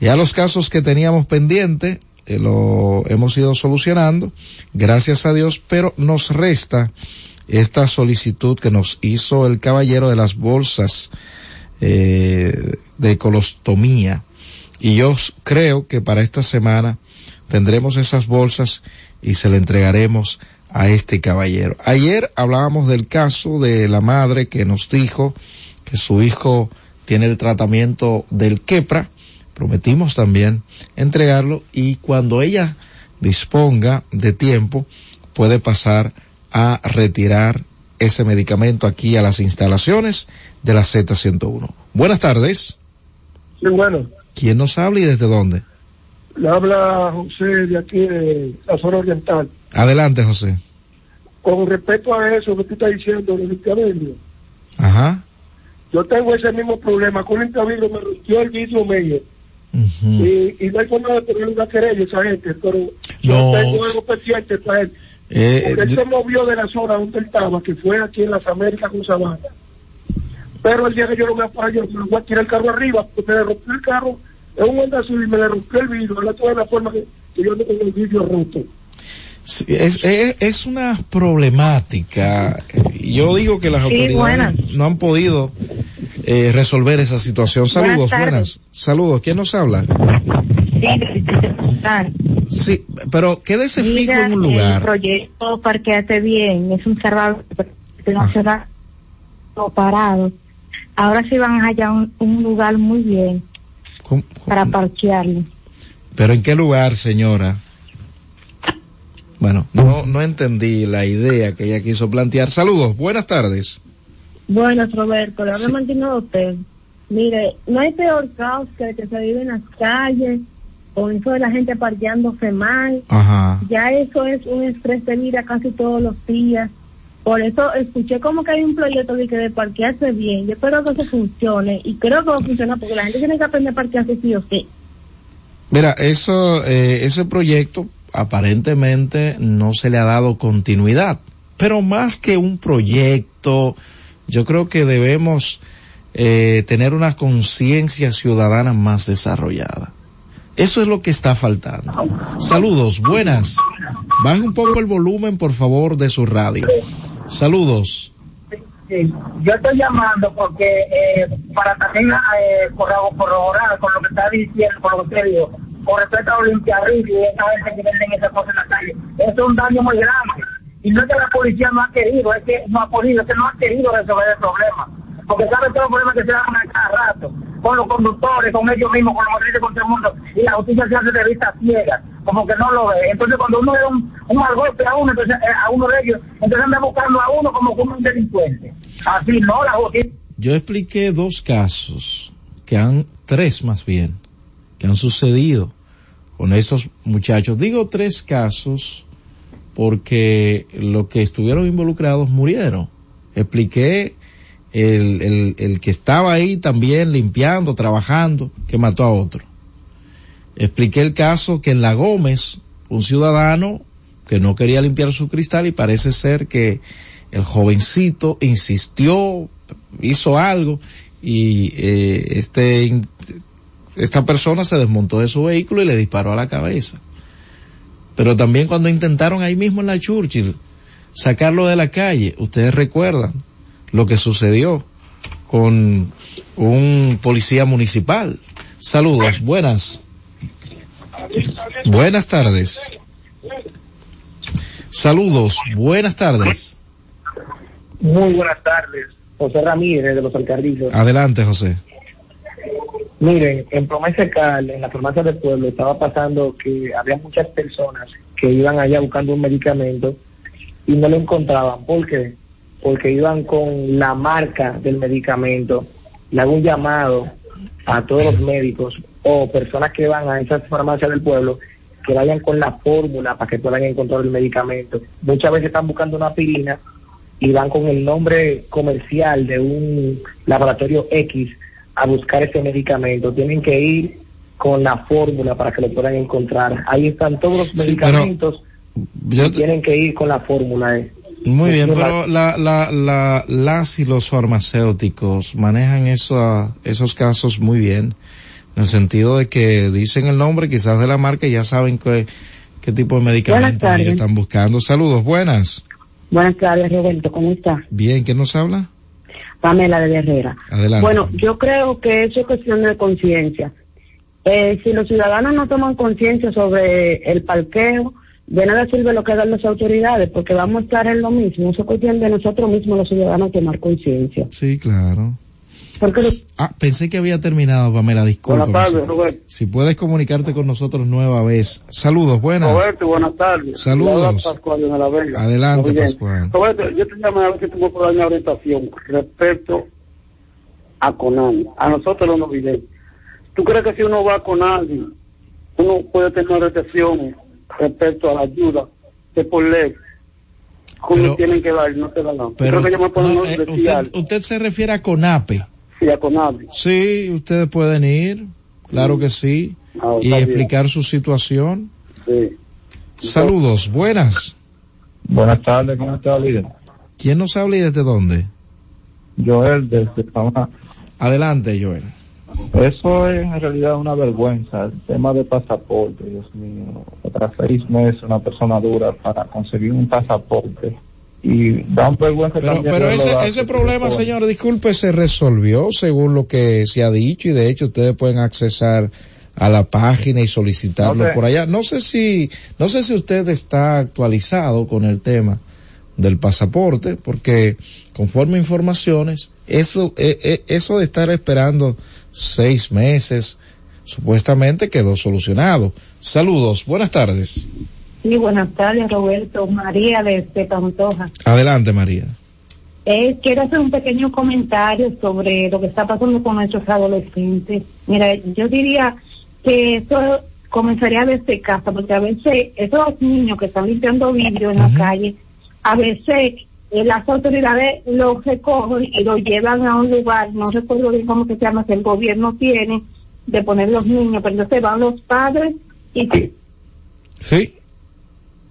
Ya los casos que teníamos pendiente eh, lo hemos ido solucionando, gracias a Dios, pero nos resta esta solicitud que nos hizo el caballero de las bolsas eh, de colostomía. Y yo creo que para esta semana tendremos esas bolsas y se le entregaremos a este caballero. Ayer hablábamos del caso de la madre que nos dijo que su hijo tiene el tratamiento del quepra. Prometimos también entregarlo y cuando ella disponga de tiempo puede pasar a retirar ese medicamento aquí a las instalaciones de la Z101. Buenas tardes. Sí, bueno. ¿Quién nos habla y desde dónde? Le habla José de aquí de la zona oriental. Adelante, José. Con respecto a eso que tú estás diciendo, de limpiavidrio, Ajá. yo tengo ese mismo problema. Con limpiavidrio me rompió el vidrio medio. y, y no hay forma de tener una querella esa gente, pero yo No. tengo algo pendiente para él. Eh, Porque él yo- se movió de la zona donde él estaba, que fue aquí en las Américas con Sabana. Pero el día que yo lo voy a parar, yo me voy a tirar el carro arriba, porque me le rompió el carro, es un Honda Civic, me le rompió el vidrio, ahora toda la forma que, que yo ando con el vidrio roto. Sí, Es, es, es una problemática. Yo digo que las Sí, autoridades buenas. no han podido eh, resolver esa situación. Saludos, buenas. Saludos. ¿Quién nos habla? Sí, pero quédese fijo en un El lugar. proyecto Parqueate Bien es un salvador nacional parado. Ahora sí van a hallar un, un lugar muy bien ¿Cómo- para parquearlo. Pero ¿en qué lugar, señora? Bueno, no, no entendí la idea que ella quiso plantear. Saludos, buenas tardes. Bueno, Roberto, le hablo Martino de usted. Mire, no hay peor caos que el que se vive en las calles con eso de la gente parqueándose mal. Ajá. Ya eso es un estrés de vida casi todos los días. Por eso escuché como que hay un proyecto de que de parquearse bien. Yo espero que eso funcione y creo que va a funcionar porque la gente tiene que aprender a parquearse sí o sí. Mira, eso, eh, ese proyecto aparentemente no se le ha dado continuidad, pero más que un proyecto, yo creo que debemos eh, tener una conciencia ciudadana más desarrollada. Eso es lo que está faltando. Saludos, buenas. Baje un poco el volumen, por favor, de su radio. Saludos. Sí, yo estoy llamando porque eh, para también eh, corro- corroborar con lo que está diciendo, con lo que usted dijo, con respecto a Olimpia Río y esa gente que venden esas cosas en la calle. Eso es un daño muy grande. Y no es que la policía no ha querido, es que no ha podido, es que no ha querido resolver el problema. Porque sabe todos los problemas que se dan a cada rato, con los conductores, con ellos mismos, con los motoristas, con todo el mundo. Y la justicia se hace de vista ciega, como que no lo ve. Entonces cuando uno ve un, un mal golpe a uno, entonces, eh, a uno de ellos, entonces anda buscando a uno como como un delincuente. Así no, la justicia. Yo expliqué dos casos que han, tres más bien, que han sucedido con estos muchachos. Digo tres casos porque los que estuvieron involucrados murieron. Expliqué el, el, el que estaba ahí también limpiando, trabajando, que mató a otro. Expliqué el caso que en La Gómez, un ciudadano que no quería limpiar su cristal y parece ser que el jovencito insistió, hizo algo y eh, este esta persona se desmontó de su vehículo y le disparó a la cabeza. Pero también cuando intentaron ahí mismo en la Churchill sacarlo de la calle, ustedes recuerdan lo que sucedió con un policía municipal. Saludos, buenas. Buenas tardes. Saludos, buenas tardes. Muy buenas tardes. José Ramírez de los Alcarrizos. Adelante, José. Miren, en Promesa Cal, en la farmacia del pueblo, estaba pasando que había muchas personas que iban allá buscando un medicamento y no lo encontraban. ¿Por qué? Porque iban con la marca del medicamento. Le hago un llamado a todos los médicos o personas que van a esas farmacias del pueblo que vayan con la fórmula para que puedan encontrar el medicamento. Muchas veces están buscando una aspirina y van con el nombre comercial de un laboratorio X a buscar ese medicamento. Tienen que ir con la fórmula para que lo puedan encontrar. Ahí están todos los Sí, pero medicamentos y tienen que ir con la fórmula. eh. Muy bien, Muchísimas pero la, la, la, las y los farmacéuticos manejan eso, esos casos muy bien, en el sentido de que dicen el nombre quizás de la marca y ya saben qué, qué tipo de medicamentos ellos están buscando. Saludos, buenas. Buenas tardes, Roberto, ¿cómo está? Bien, ¿quién nos habla? Pamela de Herrera. Adelante. Bueno, yo creo que eso es cuestión de conciencia. Eh, si los ciudadanos no toman conciencia sobre el parqueo, de nada sirve lo que hagan las autoridades, porque vamos a estar en lo mismo. Eso es cuestión de nosotros mismos, los ciudadanos, tomar conciencia. Sí, claro. Porque Ah, pensé que había terminado, Pamela, disculpa. Buenas tardes, Roberto. Si puedes comunicarte con nosotros nueva vez. Saludos, buenas. Roberto, buenas tardes. Saludos. Pascual de la Vega. Adelante. Pascual. Roberto, yo te llamé a ver si me puedes dar una orientación respecto a Conani, a nosotros los no videntes. ¿Tú crees que si uno va con alguien, uno puede tener una orientación respecto a la ayuda de por ley? que uno tienen que dar y no te dan nada. Yo Pero creo que no, eh, usted, usted se refiere a CONAPE. Sí, a Conani. Sí, ustedes pueden ir, claro que sí, Ah, y bien. explicar su situación. Sí. Saludos, buenas. Buenas tardes, ¿cómo está, líder? ¿Quién nos habla y desde dónde? Joel, desde Panamá. Adelante, Joel. Eso es en realidad una vergüenza, el tema de pasaporte, Dios mío. Tras seis meses una persona dura para conseguir un pasaporte. Y da un vergüenza Pero, también pero ese, ese problema, señor, disculpe, se resolvió según lo que se ha dicho y de hecho ustedes pueden accesar a la página y solicitarlo por allá. No sé si, no sé si usted está actualizado con el tema del pasaporte, porque conforme informaciones, eso, eh, eh, eso de estar esperando seis meses, supuestamente quedó solucionado. Saludos, buenas tardes. Sí, buenas tardes, Roberto. María de, de Pantoja. Adelante, María. Eh, quiero hacer un pequeño comentario sobre lo que está pasando con nuestros adolescentes. Mira, yo diría que eso comenzaría desde casa, porque a veces esos niños que están limpiando vidrio en la calle, a veces las autoridades los recogen y los llevan a un lugar, no recuerdo bien cómo que se llama, que el gobierno tiene, de poner los niños, pero entonces van los padres y Sí.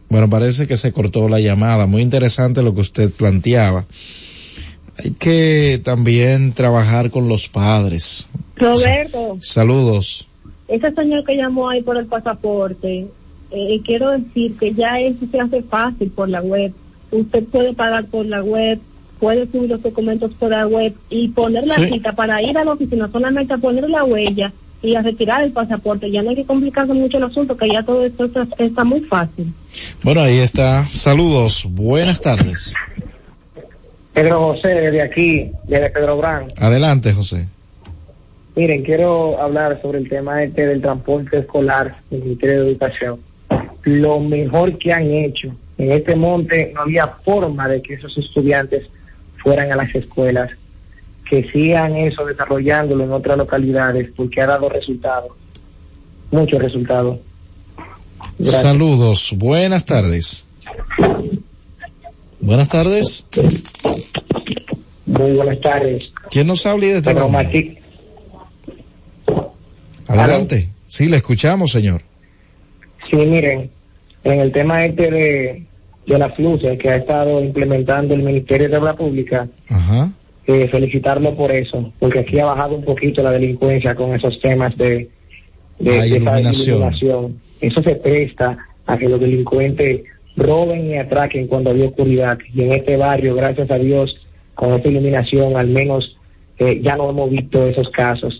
Bueno, parece que se cortó la llamada. Muy interesante lo que usted planteaba. Hay que también trabajar con los padres. Roberto, Saludos. ese señor que llamó ahí por el pasaporte, eh, quiero decir que ya eso se hace fácil por la web. Usted puede pagar por la web, puede subir los documentos por la web y poner la Sí. cita para ir a la oficina, solamente a poner la huella y a retirar el pasaporte. Ya no hay que complicarse mucho el asunto, que ya todo esto está, está muy fácil. Bueno, ahí está. Saludos. Buenas tardes. Pedro José, de aquí, de Pedro Brán. Adelante, José. Miren, quiero hablar sobre el tema este del transporte escolar del Ministerio de Educación. Lo mejor que han hecho en este monte, no había forma de que esos estudiantes fueran a las escuelas, que sigan eso desarrollándolo en otras localidades, porque ha dado resultados, muchos resultados. Gracias. Saludos. Buenas tardes. Buenas tardes. Muy buenas tardes. ¿Quién nos habla y dónde? Martí. Adelante. Sí, le escuchamos, señor. Sí, miren, en el tema este de, de las luces que ha estado implementando el Ministerio de Obra Pública, Ajá. eh, felicitarlo por eso, porque aquí ha bajado un poquito la delincuencia con esos temas de, de, La de esa iluminación. iluminación. Eso se presta a que los delincuentes roben y atraquen cuando había oscuridad. Y en este barrio, gracias a Dios, con esta iluminación, al menos eh, ya no hemos visto esos casos.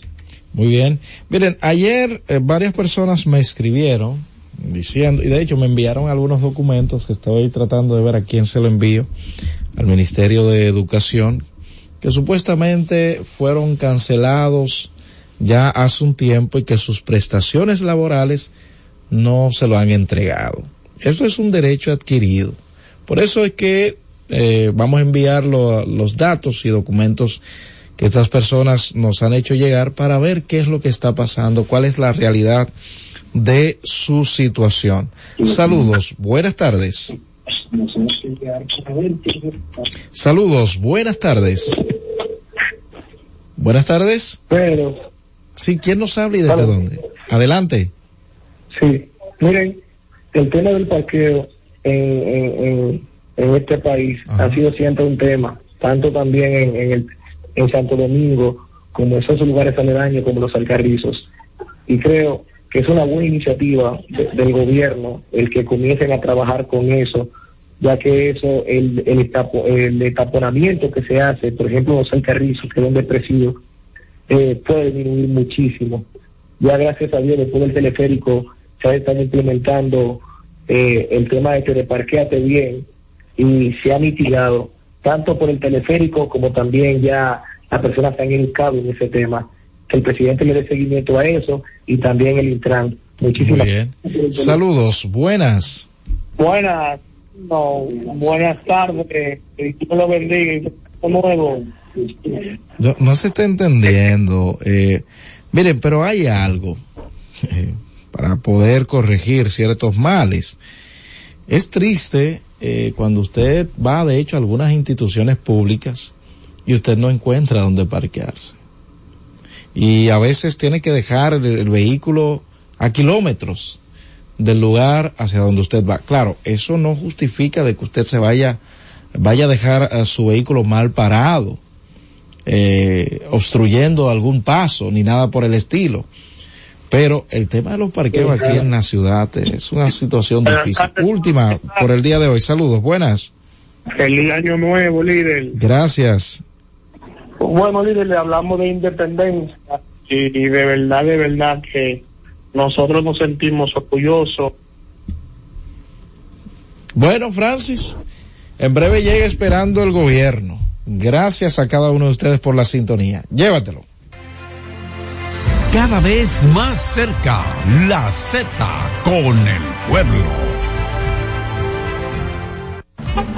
Muy bien. Miren, ayer eh, varias personas me escribieron diciendo, y de hecho me enviaron algunos documentos que estoy tratando de ver a quién se lo envío, al Ministerio de Educación, que supuestamente fueron cancelados ya hace un tiempo y que sus prestaciones laborales no se lo han entregado. Eso es un derecho adquirido. Por eso es que eh, vamos a enviar lo- los datos y documentos que estas personas nos han hecho llegar para ver qué es lo que está pasando, cuál es la realidad de su situación. Saludos, buenas tardes. Saludos, buenas tardes. Buenas tardes. Pero, Sí, ¿quién nos habla y desde dónde? Adelante. Sí, miren, el tema del parqueo en, en, en, en este país ha sido siempre un tema, tanto también en, en, el, en Santo Domingo como en esos lugares aledaños como los Alcarrizos. Y creo que es una buena iniciativa de- del gobierno el que comiencen a trabajar con eso, ya que eso, el, el, etapo- que se hace, por ejemplo, los Alcarrizos, que es donde eh, puede disminuir muchísimo. Ya gracias a Dios, después del teleférico, se están implementando eh, el tema de que bien y se ha mitigado tanto por el teleférico como también ya las personas están educadas en ese tema. Que el presidente le dé seguimiento a eso y también el Intran. Muchísimas bien. Saludos, buenas. Buenas, no, buenas tardes, que Dios lo bendiga y nuevo. No, no se está entendiendo. Eh, miren, pero hay algo eh, para poder corregir ciertos males. Es triste eh, cuando usted va, de hecho, a algunas instituciones públicas y usted no encuentra dónde parquearse. Y a veces tiene que dejar el, el vehículo a kilómetros del lugar hacia donde usted va. Claro, eso no justifica de que usted se vaya, vaya a dejar a su vehículo mal parado eh, obstruyendo algún paso ni nada por el estilo. Pero el tema de los parqueos aquí en la ciudad es una situación difícil. Última por el día de hoy. Saludos, buenas. Feliz año nuevo, líder. Gracias. Bueno, líder, le hablamos de independencia y, y de verdad, de verdad que nosotros nos sentimos orgullosos. Bueno, Francis, en breve llega esperando el gobierno. Gracias a cada uno de ustedes por la sintonía. Llévatelo. Cada vez más cerca, la Z con el pueblo.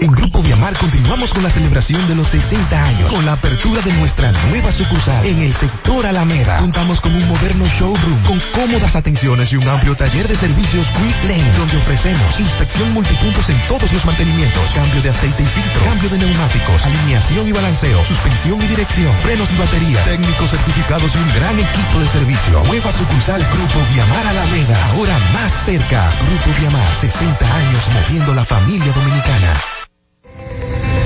En Grupo Viamar continuamos con la celebración de los 60 años con la apertura de nuestra nueva sucursal en el sector Alameda. Contamos con un moderno showroom con cómodas atenciones y un amplio taller de servicios Quick Lane donde ofrecemos inspección multipuntos en todos los mantenimientos, cambio de aceite y filtro, cambio de neumáticos, alineación y balanceo, suspensión y dirección, frenos y batería, técnicos certificados y un gran equipo de servicio. Nueva sucursal Grupo Viamar Alameda, ahora más cerca. Grupo Viamar, 60 años moviendo la familia dominicana.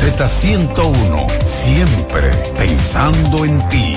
Z101, siempre pensando en ti.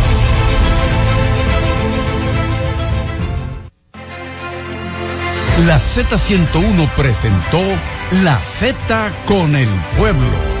La Z101 presentó La Z con el pueblo.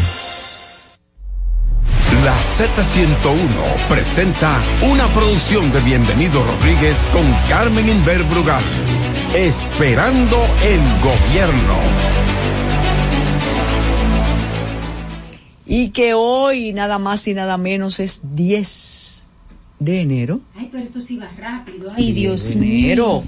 La Z101 presenta una producción de Bienvenido Rodríguez con Carmen Inver Brugal. Esperando el gobierno. Y que hoy nada más y nada menos es 10 de enero. Ay, pero esto sí va rápido. 10 Ay, Dios de mío. enero.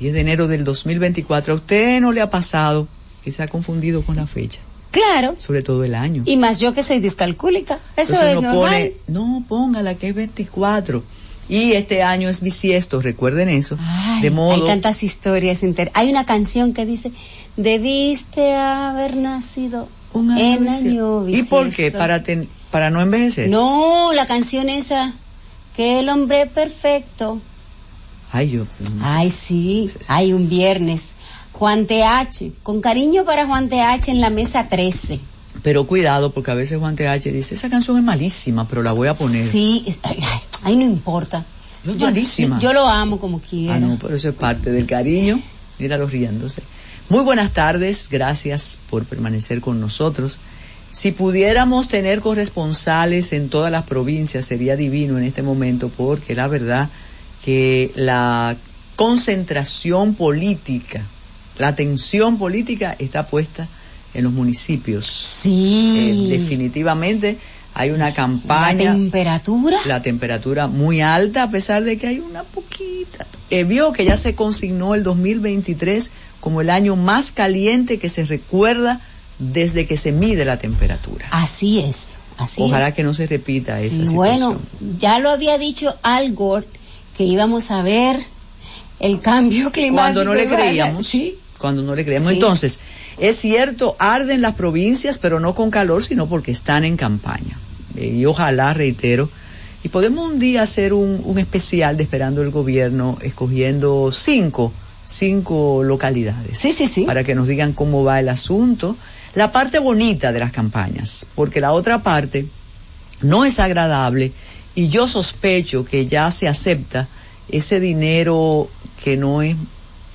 10 de enero del 2024. ¿A usted no le ha pasado que se ha confundido con la fecha? Claro. Sobre todo el año. Y más yo que soy discalcúlica. Eso Entonces es uno normal. pone, no, póngala que es 24. Y este año es bisiesto, recuerden eso. Ay, de modo. Hay tantas historias. inter- Hay una canción que dice, debiste haber nacido en año ¿Y por qué? bisiesto". Para, ten- para no envejecer. No, la canción esa, que el hombre perfecto. Ay, yo. Ay, sí, hay un viernes. Juan TH, con cariño para Juan TH en la mesa 13. Pero cuidado, porque a veces Juan TH dice, esa canción es malísima, pero la voy a poner. Sí, ay, no importa. Es Yo, malísima. yo lo amo como quiera. Ah, no, pero eso es parte del cariño. Míralo riéndose. Muy buenas tardes, gracias por permanecer con nosotros. Si pudiéramos tener corresponsales en todas las provincias sería divino en este momento porque la verdad que la concentración política, la tensión política está puesta en los municipios. Sí. Eh, definitivamente hay una campaña. La temperatura. La temperatura muy alta a pesar de que hay una poquita. Eh, vio que ya se consignó el 2023 como el año más caliente que se recuerda desde que se mide la temperatura. Así es, así Ojalá es. que no se repita esa Sí, situación. bueno, ya lo había dicho Al Gore que íbamos a ver el cambio climático. [LAUGHS] Cuando no le creíamos. Sí. Cuando no le creíamos. Sí. Entonces, es cierto, arden las provincias, pero no con calor, sino porque están en campaña. Eh, y ojalá, reitero, y podemos un día hacer un, un especial de Esperando el Gobierno, escogiendo cinco, cinco localidades. Sí, sí, sí. Para que nos digan cómo va el asunto. La parte bonita de las campañas, porque la otra parte no es agradable y yo sospecho que ya se acepta ese dinero que no es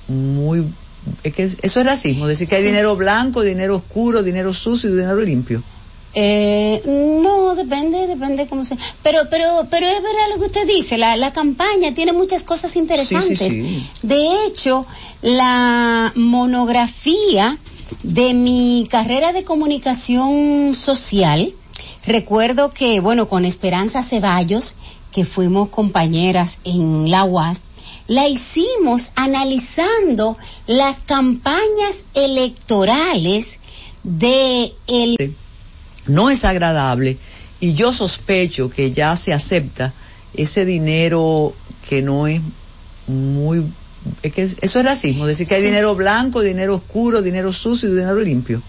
muy... Es que eso es racismo, decir que hay dinero blanco, dinero oscuro, dinero sucio y dinero limpio. Eh, no, depende, depende cómo se. Pero, pero, pero es verdad lo que usted dice. La, la campaña tiene muchas cosas interesantes. Sí, sí, sí. De hecho, la monografía de mi carrera de comunicación social, recuerdo que, bueno, con Esperanza Ceballos, que fuimos compañeras en la UAS, la hicimos analizando las campañas electorales de el no es agradable y yo sospecho que ya se acepta ese dinero que no es muy es que eso es racismo, decir que hay dinero blanco, dinero oscuro, dinero sucio y dinero limpio.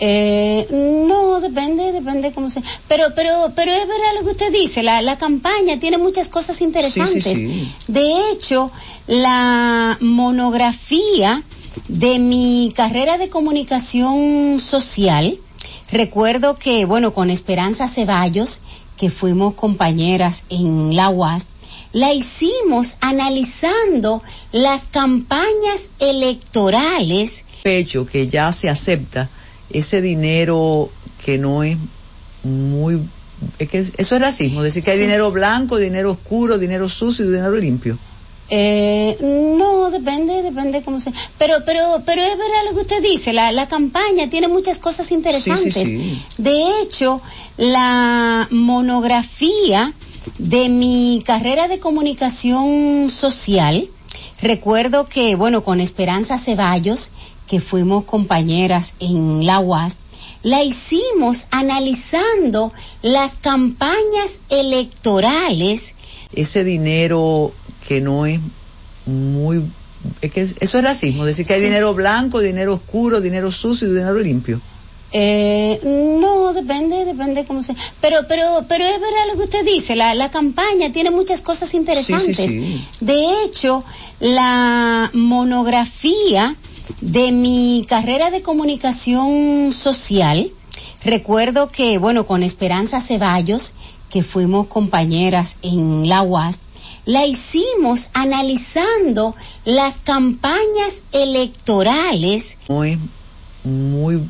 Eh, no, depende, depende cómo se. Pero, pero, pero es verdad lo que usted dice. La, la campaña tiene muchas cosas interesantes. Sí, sí, sí. De hecho, la monografía de mi carrera de comunicación social, recuerdo que, bueno, con Esperanza Ceballos, que fuimos compañeras en la UAS, la hicimos analizando las campañas electorales. Pecho que ya se acepta ese dinero que no es muy es que eso es racismo, decir que hay dinero blanco, dinero oscuro, dinero sucio y dinero limpio. Eh, no, depende, depende cómo se. Pero, pero, pero es verdad lo que usted dice. La, la campaña tiene muchas cosas interesantes. Sí, sí, sí. De hecho, la monografía de mi carrera de comunicación social, recuerdo que, bueno, con Esperanza Ceballos, que fuimos compañeras en la UAS, la hicimos analizando las campañas electorales. Ese dinero que no es muy es que eso es racismo, decir que hay dinero blanco, dinero oscuro, dinero sucio y dinero limpio. Eh, no, depende, depende cómo se. Pero, pero, pero es verdad lo que usted dice. La, la campaña tiene muchas cosas interesantes. Sí, sí, sí. De hecho, la monografía de mi carrera de comunicación social, recuerdo que, bueno, con Esperanza Ceballos, que fuimos compañeras en la UAS, la hicimos analizando las campañas electorales. Es muy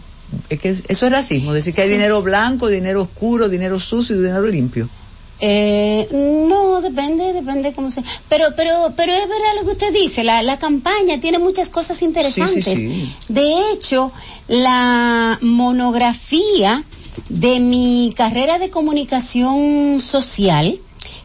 es que eso es racismo, decir que hay dinero blanco, dinero oscuro, dinero sucio y dinero limpio. Eh, no, depende, depende cómo se. Pero, pero, pero es verdad lo que usted dice. La, la campaña tiene muchas cosas interesantes. Sí, sí, sí. De hecho, la monografía de mi carrera de comunicación social,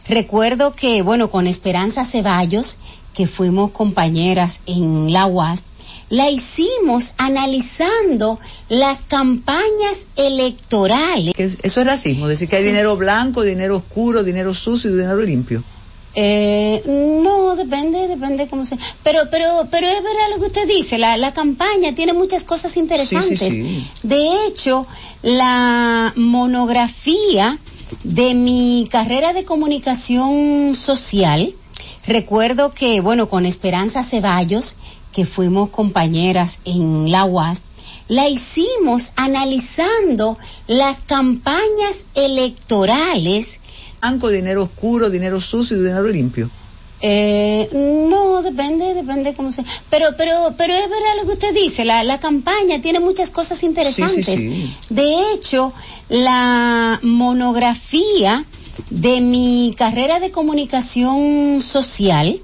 recuerdo que, bueno, con Esperanza Ceballos, que fuimos compañeras en la UAS, la hicimos analizando las campañas electorales. Eso es racismo, decir que hay dinero blanco, dinero oscuro, dinero sucio y dinero limpio. Eh, no, depende, depende cómo se. Pero, pero, pero es verdad lo que usted dice. La, la campaña tiene muchas cosas interesantes. Sí, sí, sí. De hecho, la monografía de mi carrera de comunicación social, recuerdo que, bueno, con Esperanza Ceballos, que fuimos compañeras en la UAS, la hicimos analizando las campañas electorales. Blanco, dinero oscuro, dinero sucio y dinero limpio. Eh, no, depende, depende cómo se. Pero, pero, pero es verdad lo que usted dice. La, la campaña tiene muchas cosas interesantes. Sí, sí, sí. De hecho, la monografía de mi carrera de comunicación social,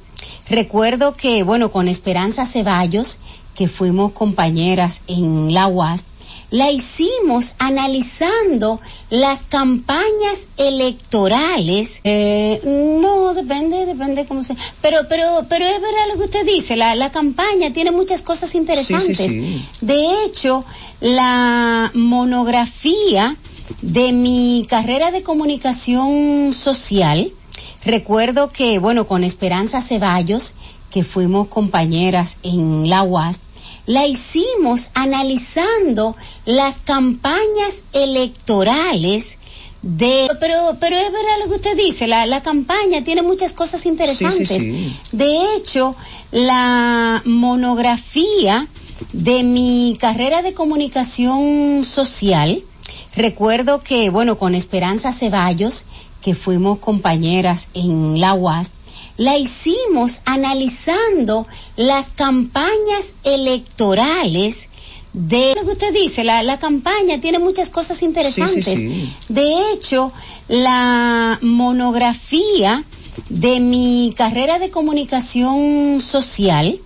recuerdo que, bueno, con Esperanza Ceballos, que fuimos compañeras en la UAS, la hicimos analizando las campañas electorales. Eh, no, depende, depende cómo se. Pero, pero, pero es verdad lo que usted dice. La, la campaña tiene muchas cosas interesantes. Sí, sí, sí. De hecho, la monografía de mi carrera de comunicación social, recuerdo que, bueno, con Esperanza Ceballos, que fuimos compañeras en la UAS, la hicimos analizando las campañas electorales de pero pero es verdad lo que usted dice la, la campaña tiene muchas cosas interesantes Sí, sí, sí. de hecho la monografía de mi carrera de comunicación social recuerdo que bueno con Esperanza Ceballos que fuimos compañeras en la UAS la hicimos analizando las campañas electorales de lo que usted dice, la, la campaña tiene muchas cosas interesantes. Sí, sí, sí. De hecho, la monografía de mi carrera de comunicación social,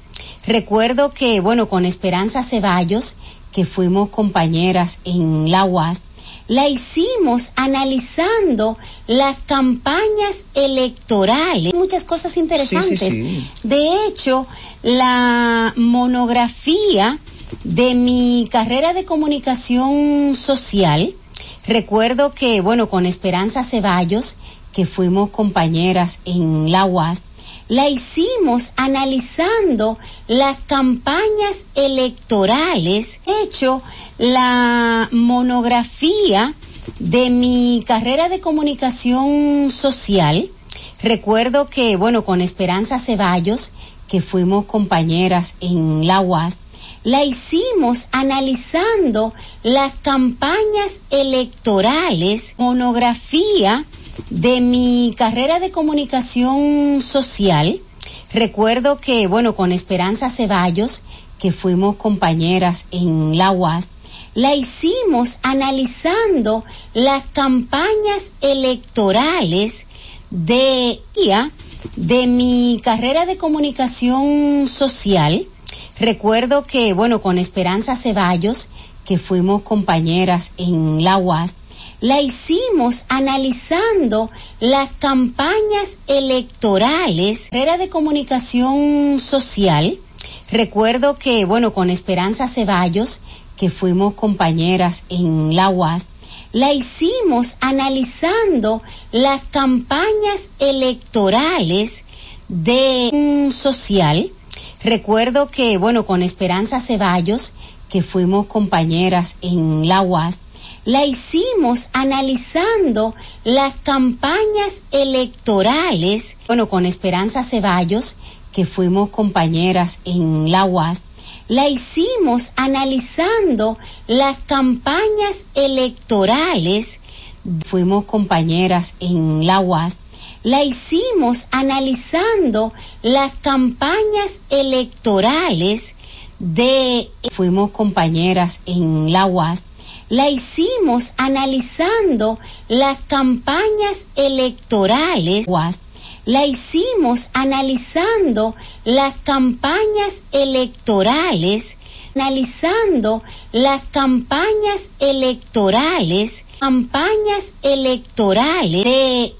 recuerdo que, bueno, con Esperanza Ceballos, que fuimos compañeras en la UAS, la hicimos analizando las campañas electorales, muchas cosas interesantes. Sí, sí, sí. De hecho, la monografía de mi carrera de comunicación social, recuerdo que, bueno, con Esperanza Ceballos, que fuimos compañeras en la UAS, la hicimos analizando las campañas electorales. De hecho, la monografía de mi carrera de comunicación social, recuerdo que, bueno, con Esperanza Ceballos, que fuimos compañeras en la UAS, la hicimos analizando las campañas electorales, monografía de mi carrera de comunicación social. Recuerdo que, bueno, con Esperanza Ceballos, que fuimos compañeras en la UAS, la hicimos analizando las campañas electorales de, de mi carrera de comunicación social. Recuerdo que, bueno, con Esperanza Ceballos, que fuimos compañeras en la UAS, la hicimos analizando las campañas electorales, carrera de comunicación social. Recuerdo que, bueno, con Esperanza Ceballos, que fuimos compañeras en la UAS, la hicimos analizando las campañas electorales de social. Recuerdo que, bueno, con Esperanza Ceballos, que fuimos compañeras en la UAS, la hicimos analizando las campañas electorales, bueno, con Esperanza Ceballos, que fuimos compañeras en la UAS, la hicimos analizando las campañas electorales, fuimos compañeras en la UAS, la hicimos analizando las campañas electorales de, fuimos compañeras en la UAS, la hicimos analizando las campañas electorales, la hicimos analizando las campañas electorales, analizando las campañas electorales, campañas electorales